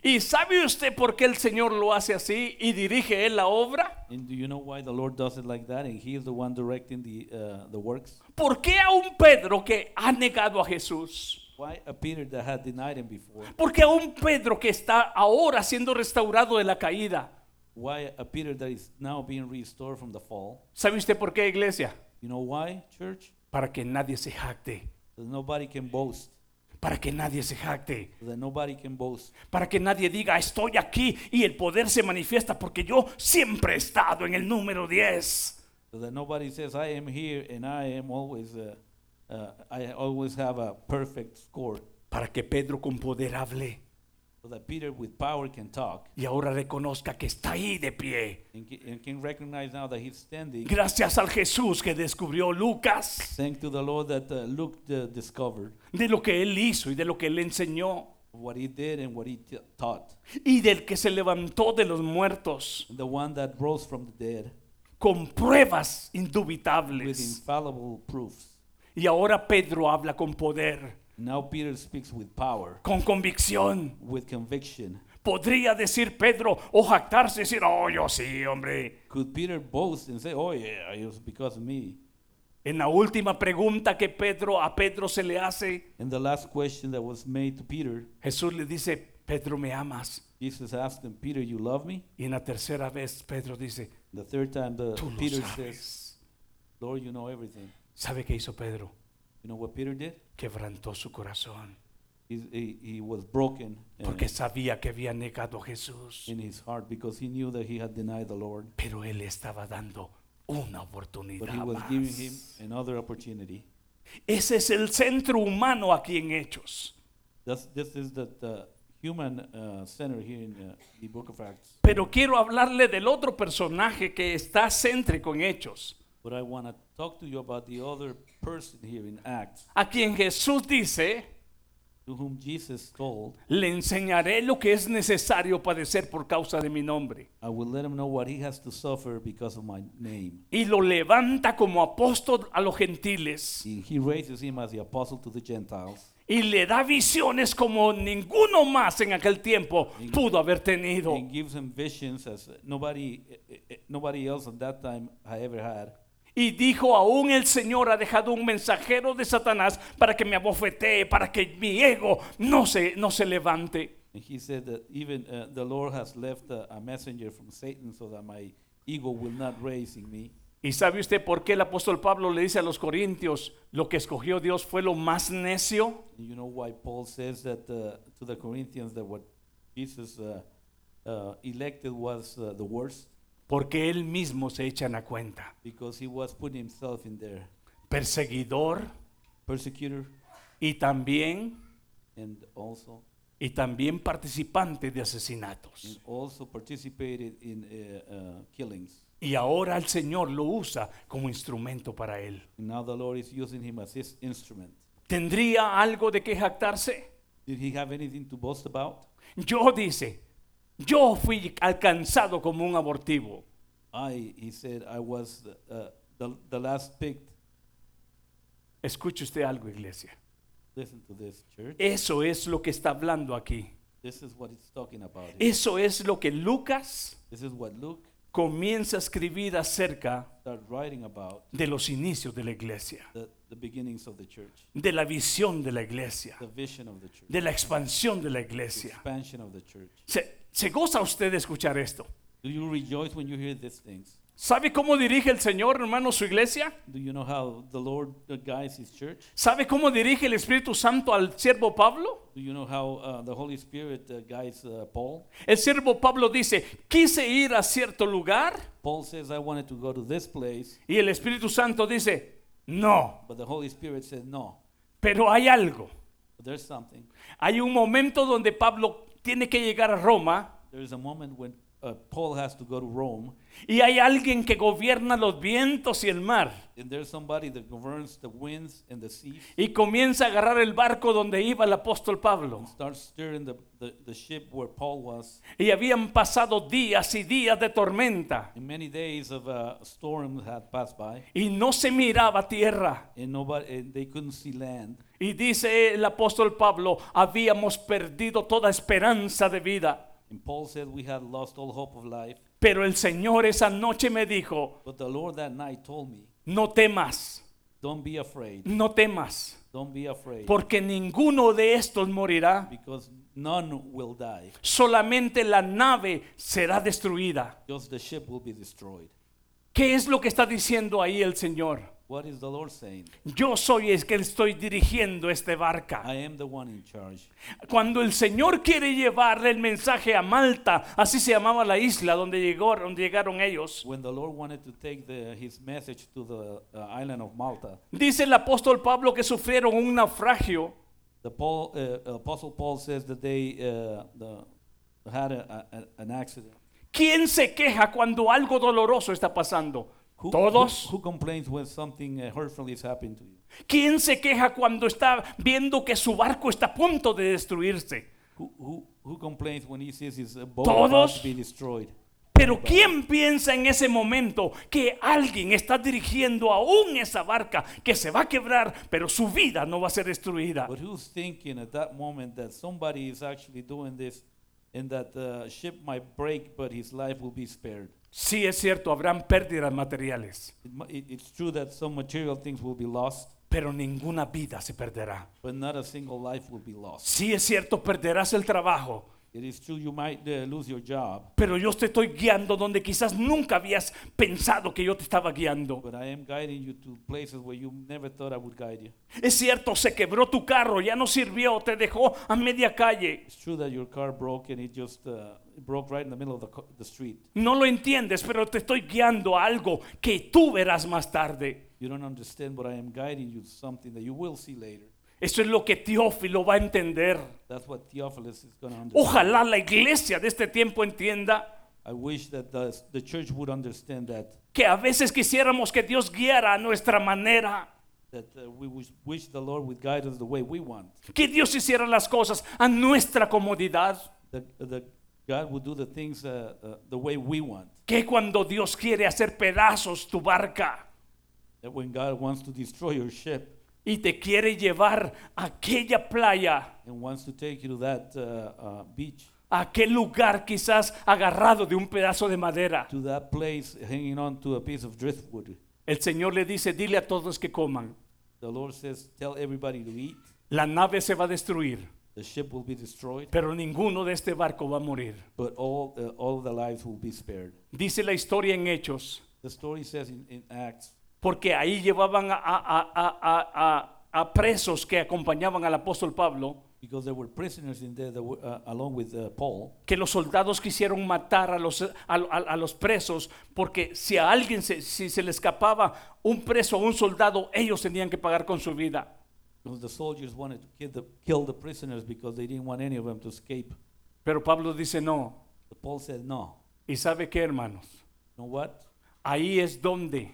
¿Y sabe usted por qué el Señor lo hace así y dirige él la obra? And do you know why the Lord does it like that? And he is the one directing the, uh, the works. ¿Por qué a un Pedro que ha negado a Jesús? Why a Peter that had denied him before? ¿Por qué a un Pedro que está ahora siendo restaurado de la caída? Why a Peter that is now being restored from the fall? ¿Sabe usted por qué, iglesia? You know why, church? Para que nadie se jacte. That nobody can boast. Para que nadie se jacte. That nobody can boast. Para que nadie diga, estoy aquí y el poder se manifiesta porque yo siempre he estado en el número 10. So that nobody says, I am here and I am always, uh, uh, I always have a perfect score. Para que Pedro con poder hable So that Peter with power can talk y ahora reconozca que está ahí de pie. and can, and can recognize now that he's standing. Gracias al Jesús que descubrió Lucas Thanks to the Lord that uh, Luke uh, discovered de lo que él hizo y de lo que él enseñó what he did and what he taught. y del que se levantó de los muertos The one that rose from the dead con pruebas with indubitables. infallible proofs. Y ahora Pedro habla con poder, Now Peter speaks with power, con convicción. with conviction. Podría decir Pedro o jactarse y decir, oh, yo sí, hombre. Could Peter boast and say, "Oh yeah, it was because of me"? En la última pregunta que Pedro a Pedro se le hace, And the last question that was made to Peter, Jesús le dice, Pedro, ¿me amas? Jesus asked him, "Peter, you love me?" Y en la tercera vez Pedro dice, The third time, the tú lo Peter says, sabes. "Lord, you know everything." ¿Sabe qué hizo Pedro? You know what Peter did? Quebrantó su corazón He, he, he was broken uh, porque sabía que había negado a Jesús. in his heart because he knew that he had denied the Lord. Pero él estaba dando una But oportunidad he was giving him another opportunity. Ese es el centro humano aquí en Hechos. That's, this is the, the human uh, center here in uh, the book of Acts. Pero quiero hablarle del otro personaje que está céntrico en Hechos, But I want to talk to you about the other person here in Acts a quien Jesús dice, to whom Jesus told, le enseñaré lo que es necesario padecer por causa de mi nombre. I will let him know what he has to suffer because of my name. Y lo levanta como apóstol a los gentiles He, he raises him as the apostle to the Gentiles y le da visiones como ninguno más en aquel tiempo pudo haber tenido. and gives him visions as nobody, eh, eh, nobody else at that time had ever had. Y dijo, aún el Señor ha dejado un mensajero de Satanás para que me abofetee, para que mi ego no se, no se levante. And he said that even uh, the Lord has left a, a messenger from Satan so that my ego will not raise in me. ¿Y sabe usted por qué el apóstol Pablo le dice a los corintios, lo que escogió Dios fue lo más necio? You know why Paul says that uh, to the Corinthians that what Jesus uh, uh, elected was uh, the worst? Porque él mismo se echa en la cuenta. Because he was putting himself in there. Perseguidor Persecutor y también, and also y también participante de and asesinatos. also participated in uh, uh, killings. Y ahora el Señor lo usa como instrumento para él. And now the Lord is using him as his instrument. ¿Tendría algo de qué jactarse? Did he have anything to boast about? Yo dice, yo fui alcanzado como un abortivo. I, he said, I was uh, the, the last picked. Escuche usted algo, iglesia. Listen to this, church. Eso es lo que está hablando aquí. This is what it's talking about. here. Eso es lo que Lucas This is what Luke comienza a escribir acerca de los inicios de la iglesia, de la visión de la iglesia, de la expansión de la iglesia. expansion of the church. ¿Se, se goza usted de escuchar esto? ¿Sabe cómo dirige el Señor, hermano, su iglesia? Do you know how the Lord guides His church? ¿Sabe cómo dirige el Espíritu Santo al siervo Pablo? Do you know how uh, the Holy Spirit uh, guides uh, Paul? El siervo Pablo dice, quise ir a cierto lugar Paul says, I wanted to go to this place, y el Espíritu Santo dice, no, but the Holy Spirit said, no, pero hay algo. but there's something. Hay un momento donde Pablo tiene que llegar a Roma There is a moment when uh, Paul has to go to Rome, y hay alguien que gobierna los vientos y el mar and there's somebody that governs the winds and the seas, y comienza a agarrar el barco donde iba el apóstol Pablo. starts steering the, the, the ship where Paul was. Y habían pasado días y días de tormenta And many days of uh, storm had passed by, y no se miraba tierra. and nobody, and they couldn't see land. Y dice el apóstol Pablo, habíamos perdido toda esperanza de vida. And Paul said, We had lost all hope of life. Pero el Señor esa noche me dijo, But the Lord that night told me, no temas, Don't be afraid. no temas, Don't be afraid. porque ninguno de estos morirá, Because none will die. solamente la nave será destruida. Just the ship will be destroyed. ¿Qué es lo que está diciendo ahí el Señor? What is the Lord saying? Yo soy el que estoy dirigiendo esta barca. I am the one in charge. Cuando el Señor quiere llevarle el mensaje a Malta, así se llamaba la isla donde, llegó, donde llegaron ellos, When the Lord wanted to take the, his message to the uh, island of Malta, dice el apóstol Pablo que sufrieron un naufragio the Paul, uh, Apostle Paul says that they uh, the, had a, a, an accident. ¿Quién se queja cuando algo doloroso está pasando? Who, Todos. Who, who complains when something uh, hurtful is happening to you? ¿Quién se queja cuando está viendo que su barco está a punto de destruirse? Who, who, who complains when he sees his uh, boat Todos. about to be destroyed? Pero ¿quién piensa en ese momento que alguien está dirigiendo aún esa barca que se va a quebrar, pero su vida no va a ser destruida? But who's thinking at that moment that somebody is actually doing this and that the ship might break, but his life will be spared? Sí es cierto, habrán pérdidas materiales, It, it's true that some material things will be lost, pero ninguna vida se perderá. but not a single life will be lost. Sí es cierto, perderás el trabajo, It is true you might uh, lose your job, pero yo te estoy guiando donde quizás nunca habías pensado que yo te estaba guiando. but I am guiding you to places where you never thought I would guide you. Es cierto, se quebró tu carro, ya no sirvió, te dejó a media calle. It's true that your car broke and it just uh, it broke right in the middle of the, co- the street. No lo entiendes, pero te estoy guiando a algo que tú verás más tarde. You don't understand, but I am guiding you to something that you will see later. Eso es lo que Teófilo va a entender. That's what Theophilus is going to understand. Ojalá la iglesia de este tiempo entienda I wish that the, the church would understand that que a veces quisiéramos que Dios guiara a nuestra manera, that uh, we wish, the Lord would guide us the way we want. que Dios hiciera las cosas a nuestra comodidad, that God would do the things uh, uh, the way we want. que cuando Dios quiere hacer pedazos tu barca That when God wants to destroy your ship y te quiere llevar a aquella playa, and wants to take you to that uh, uh, beach, a aquel lugar quizás agarrado de un pedazo de madera, to that place hanging on to a piece of driftwood, el Señor le dice, dile a todos que coman, the Lord says, Tell everybody to eat. la nave se va a destruir, The ship will be destroyed, pero ninguno de este barco va a morir. but all, uh, all the lives will be spared. Dice la historia en Hechos, The story says in, in Acts porque ahí llevaban a, presos que acompañaban al apóstol Pablo, because there were prisoners in there that were, uh, along with uh, Paul. que los soldados quisieron matar a los, a, a- a los presos, porque si a alguien se, si se le escapaba un preso o un soldado, ellos tenían que pagar con su vida. Because the soldiers wanted to kill the, kill the prisoners because they didn't want any of them to escape. Pero Pablo dice no. But Paul said, No. ¿Y sabe qué, hermanos? You know what? Ahí es donde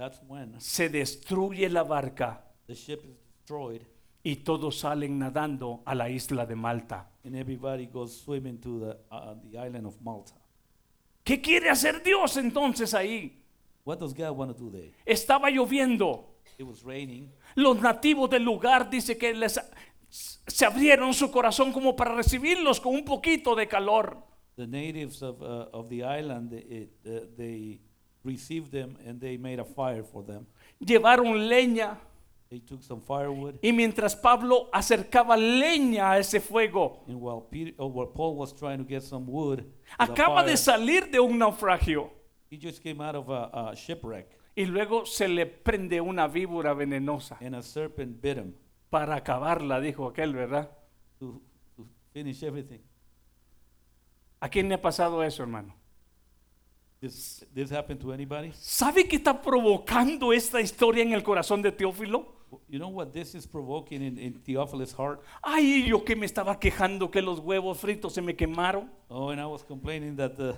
That's when se destruye la barca the ship is destroyed y todos salen nadando a la isla de Malta. and everybody goes swimming to the, uh, the island of Malta. ¿Qué quiere hacer Dios entonces ahí? What does God want to do there? Estaba lloviendo. It was raining. Los nativos del lugar dice que les se abrieron su corazón como para recibirlos con un poquito de calor. The natives of, uh, of the island, it, uh, they received them and they made a fire for them. Llevaron leña They took some firewood. y mientras Pablo acercaba leña a ese fuego, And while, Peter, or while Paul was trying to get some wood, with a acaba fire, de salir de un naufragio. He just came out of a, a shipwreck, y luego se le prende una víbora venenosa and a serpent bit him para acabarla, dijo aquel, ¿verdad? to, to finish everything. ¿A quién le ha pasado eso, hermano? This, this happened to anybody? ¿Sabe qué está provocando esta historia en el corazón de Teófilo? You know what this is provoking in, in Theophilus' heart? Ay, yo que me estaba quejando que los huevos fritos se me quemaron. Oh, and I was complaining that the,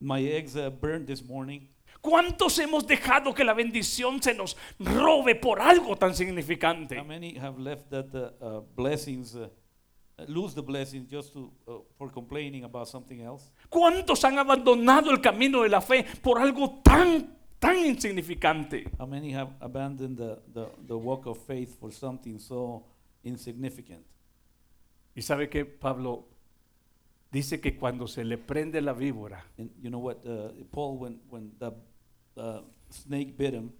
my eggs uh, burned this morning. ¿Cuántos hemos dejado que la bendición se nos robe por algo tan How significante? many have left that the uh, blessings, uh, uh, lose the blessings just to, uh, for complaining about something else? ¿Cuántos han abandonado el camino de la fe por algo tan, tan insignificante? How many have abandoned the, the, the walk of faith for something so insignificant? Y sabe que Pablo dice que cuando se le prende la víbora, And you know what, uh, Paul, when, when the uh, snake bit him,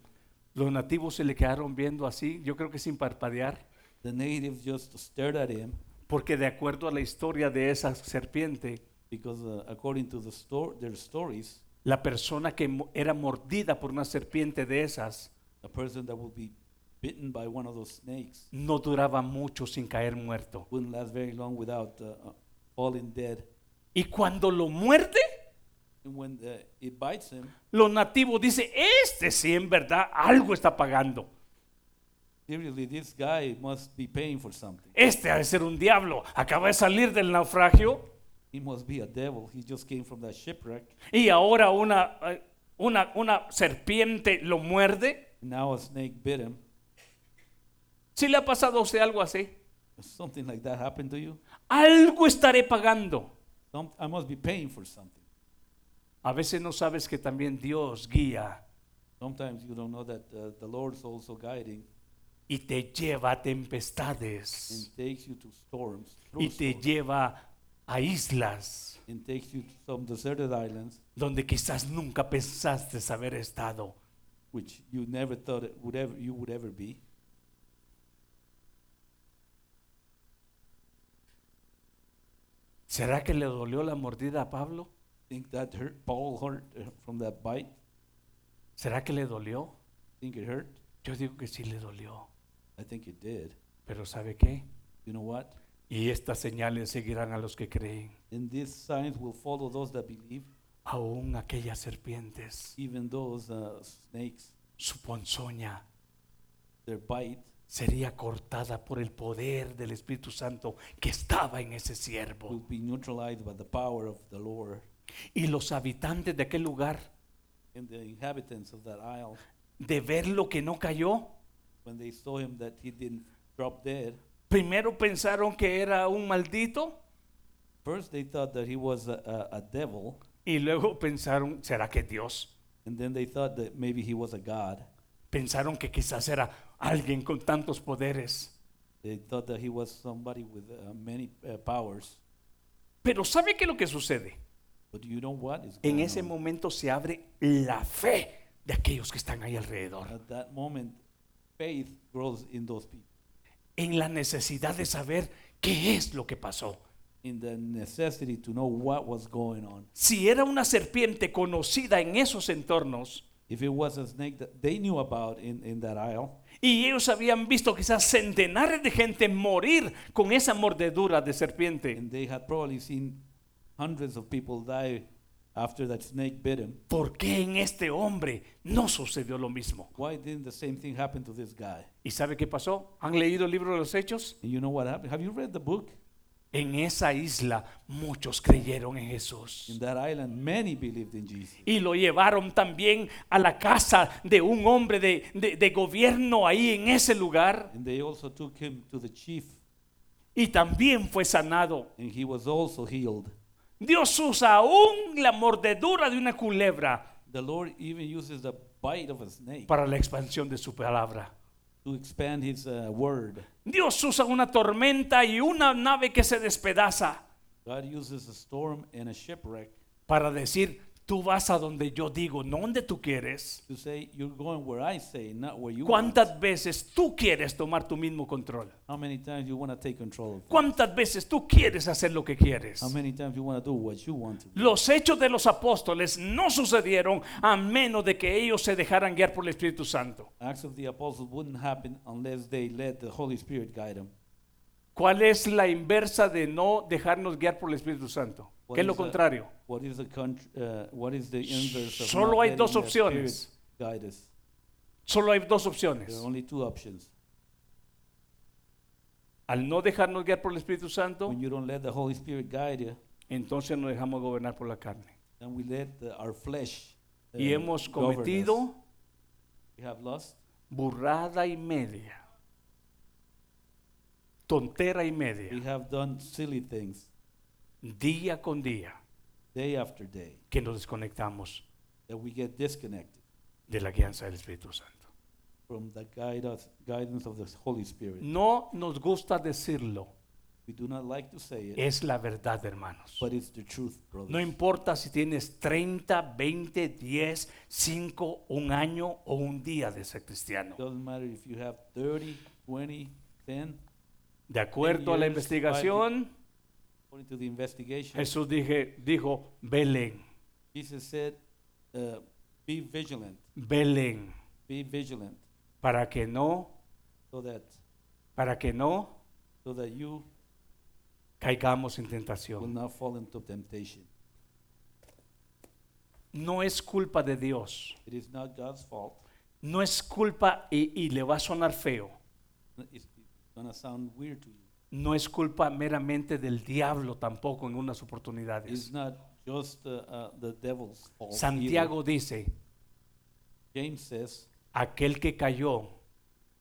los nativos se le quedaron viendo así, yo creo que sin parpadear, the natives just stared at him porque de acuerdo a la historia de esa serpiente, because uh, according to the sto- their stories, la persona que mo- era mordida por una serpiente de esas a person that would be bitten by one of those snakes no duraba mucho sin caer muerto. wouldn't last very long without uh, uh, falling dead. Y cuando lo muerde, And when uh, it bites him, los nativos dicen, este sí en verdad algo está pagando. Seriously, this guy must be paying for something. Este ha de ser un diablo. Acaba de salir del naufragio He must be a devil. He just came from that shipwreck. y ahora una, eh, una, una serpiente lo muerde. Now a snake bit him. Si le ha pasado a usted algo así, Something like that happened to you? algo estaré pagando. Some, I must be paying for something. A veces no sabes que también Dios guía Sometimes you don't know that uh, the Lord's also guiding y te lleva a tempestades and takes you to storms, y te storms, lleva a islas and takes you to some deserted islands donde quizás nunca pensaste haber estado. which you never thought it would ever you would ever be. ¿Será que le dolió la mordida a Pablo? Think that hurt Paul hurt uh, from that bite? ¿Será que le dolió? Think it hurt? Yo digo que sí le dolió. I think it did. Pero ¿sabe qué? You know what? Y estas señales seguirán a los que creen. And these signs will follow those that believe, Aún aquellas serpientes, even those uh, snakes, su ponzoña their bite sería cortada por el poder del Espíritu Santo que estaba en ese will siervo. be neutralized by the power of the Lord. Y los habitantes de aquel lugar, And the inhabitants of that isle, de ver lo que no cayó, when they saw him that he didn't drop dead, primero pensaron que era un maldito first they thought that he was a, a, a devil, y luego pensaron, ¿será que Dios? and then they thought that maybe he was a god. Pensaron que quizás era alguien con tantos poderes. They thought that he was somebody with uh, many uh, powers. Pero ¿sabe qué es lo que sucede? But you know what is En going ese on? momento se abre la fe de aquellos que están ahí alrededor. At that moment, faith grows in those people, En la necesidad de saber qué es lo que pasó. in the necessity to know what was going on. Si era una serpiente conocida en esos entornos If it was a snake that they knew about in, in that isle, y ellos habían visto quizás centenares de gente morir con esa mordedura de serpiente, and they had probably seen hundreds of people die after that snake bit him, ¿por qué en este hombre no sucedió lo mismo? why didn't the same thing happen to this guy? ¿Y sabe qué pasó? ¿Han leído el libro de los Hechos? And you know what happened? Have you read the book? En esa isla muchos creyeron en Jesús. In that island, many believed in Jesus. Y lo llevaron también a la casa de un hombre de, de- de gobierno ahí en ese lugar. And they also took him to the chief, Y también fue sanado. and he was also healed. Dios usa aún la mordedura de una culebra The Lord even uses the bite of a snake para la expansión de su palabra. to expand his uh, word. Dios usa una tormenta y una nave que se despedaza God uses a storm and a shipwreck para decir, Tú vas a donde yo digo, no donde tú quieres. to say you're going where I say, not where you want. ¿Cuántas veces tú quieres tomar tu mismo control? How many times you want to take control of things? ¿Cuántas veces tú quieres hacer lo que quieres? How many times you want to do what you want to do? Los hechos de los apóstoles no sucedieron a menos de que ellos se dejaran guiar por el Espíritu Santo. Acts of the Apostles wouldn't happen unless they let the Holy Spirit guide them. ¿Cuál es la inversa de no dejarnos guiar por el Espíritu Santo? What ¿Qué es lo is the- contrario? Uh, Solo hay dos opciones. Solo hay dos opciones. are only two options. Al no dejarnos guiar por el Espíritu Santo, When you don't let the Holy Spirit guide you, entonces nos dejamos gobernar por la carne. then we let the, our flesh uh, Y hemos cometido We have lust, burrada y media, tontera y we media, have done silly things día con día, day after day, que nos desconectamos that we get disconnected de la guianza del Espíritu Santo. from the guidance of the Holy Spirit. No nos gusta decirlo, We do not like to say it, es la verdad, hermanos. but it's the truth. No importa si tienes 30, 20, 10, 5, un año o un día de ser cristiano. doesn't matter if you have 30, 20, 10. De acuerdo a la investigación, According to the investigation, Jesús dije, dijo, velen, Jesus said, uh, be vigilant, velen, be vigilant, para que no, so that, para que no so that you caigamos en will tentación. not fall into temptation. No es culpa de Dios, It is not God's fault. no es culpa, y, y le va a sonar feo, It's, it's gonna sound weird to you. No es culpa meramente del diablo tampoco en unas It's oportunidades. not just uh, uh, the devil's fault. either. Santiago dice, James says aquel que cayó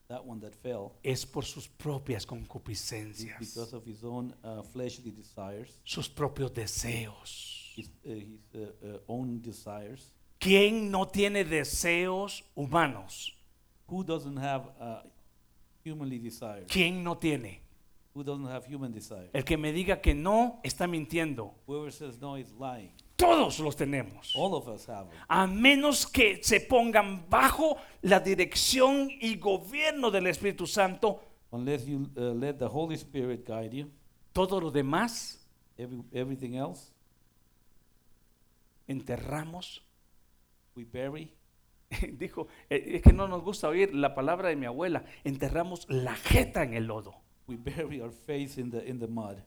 that one that fell es por sus propias is concupiscencias, because of his own uh, fleshly desires, sus propios deseos. his, uh, his uh, uh, own desires. ¿Quién no tiene deseos humanos? Who doesn't have uh, humanly desires? ¿Quién no tiene? Who doesn't have human desires? El que me diga que no está mintiendo. Whoever says no is lying. Todos los tenemos. All of us have. A menos que se pongan bajo la dirección y gobierno del Espíritu Santo, Unless you uh, let the Holy Spirit guide you, todo lo demás every, everything else enterramos. we bury. Dijo, eh, es que no nos gusta oír la palabra de mi abuela, enterramos la jeta en el lodo. We bury our face in the in the mud.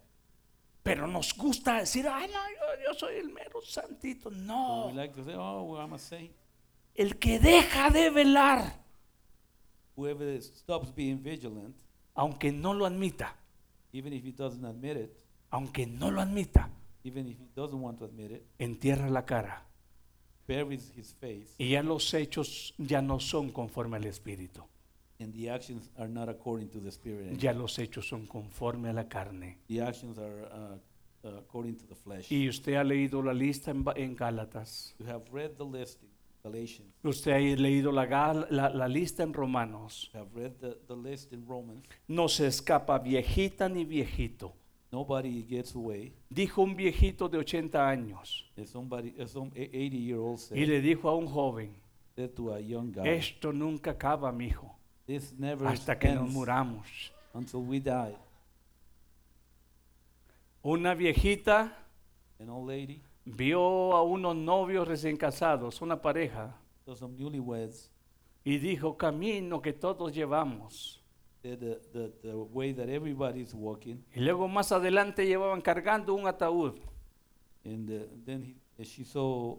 Pero nos gusta decir, ay, no, yo, yo soy el mero santito. No, we like to say, "Oh, well, I'm a saint." el que deja de velar, Whoever stops being vigilant, aunque no lo admita, even if he doesn't admit it, aunque no lo admita, even if he doesn't want to admit it, entierra la cara. buries his face, Y ya los hechos ya no son conforme al Espíritu. And the actions are not according to the Spirit. Ya los hechos son conforme a la carne. The actions are uh, uh, according to the flesh. Y usted ha leído la lista en, en Gálatas. You have read the list in Galatians. Usted ha leído la, la- la lista en Romanos. You have read the, the list in Romans. No se escapa viejita ni viejito. Nobody gets away. Dijo un viejito de 80 años somebody, some 80 year old y said, le dijo a un joven, said to a young guy, esto nunca acaba, mijo, this never hasta que nos muramos. until we die. Una viejita An old lady, vio a unos novios recién casados, una pareja, so some newlyweds, y dijo, camino que todos llevamos. the, the, the way that everybody's walking, Y luego más adelante llevaban cargando un ataúd. and uh, then he, she saw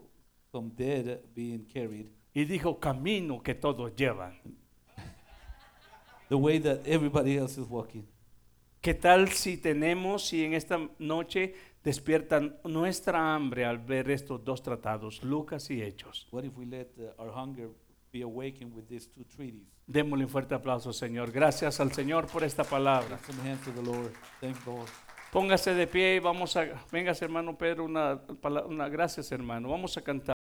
some dead being carried, Y dijo, camino que todos llevan. The way that everybody else is walking. ¿Qué tal si tenemos, si en esta noche despiertan nuestra hambre al ver estos dos tratados, Lucas y Hechos? What if we let uh, our hunger be awakened with these two treaties? Démosle un fuerte aplauso, Señor. Gracias al Señor por esta palabra. Lift some hands to the Lord. Thank the Lord. Póngase de pie y vamos a, vengas hermano Pedro, una, una gracias hermano. Vamos a cantar.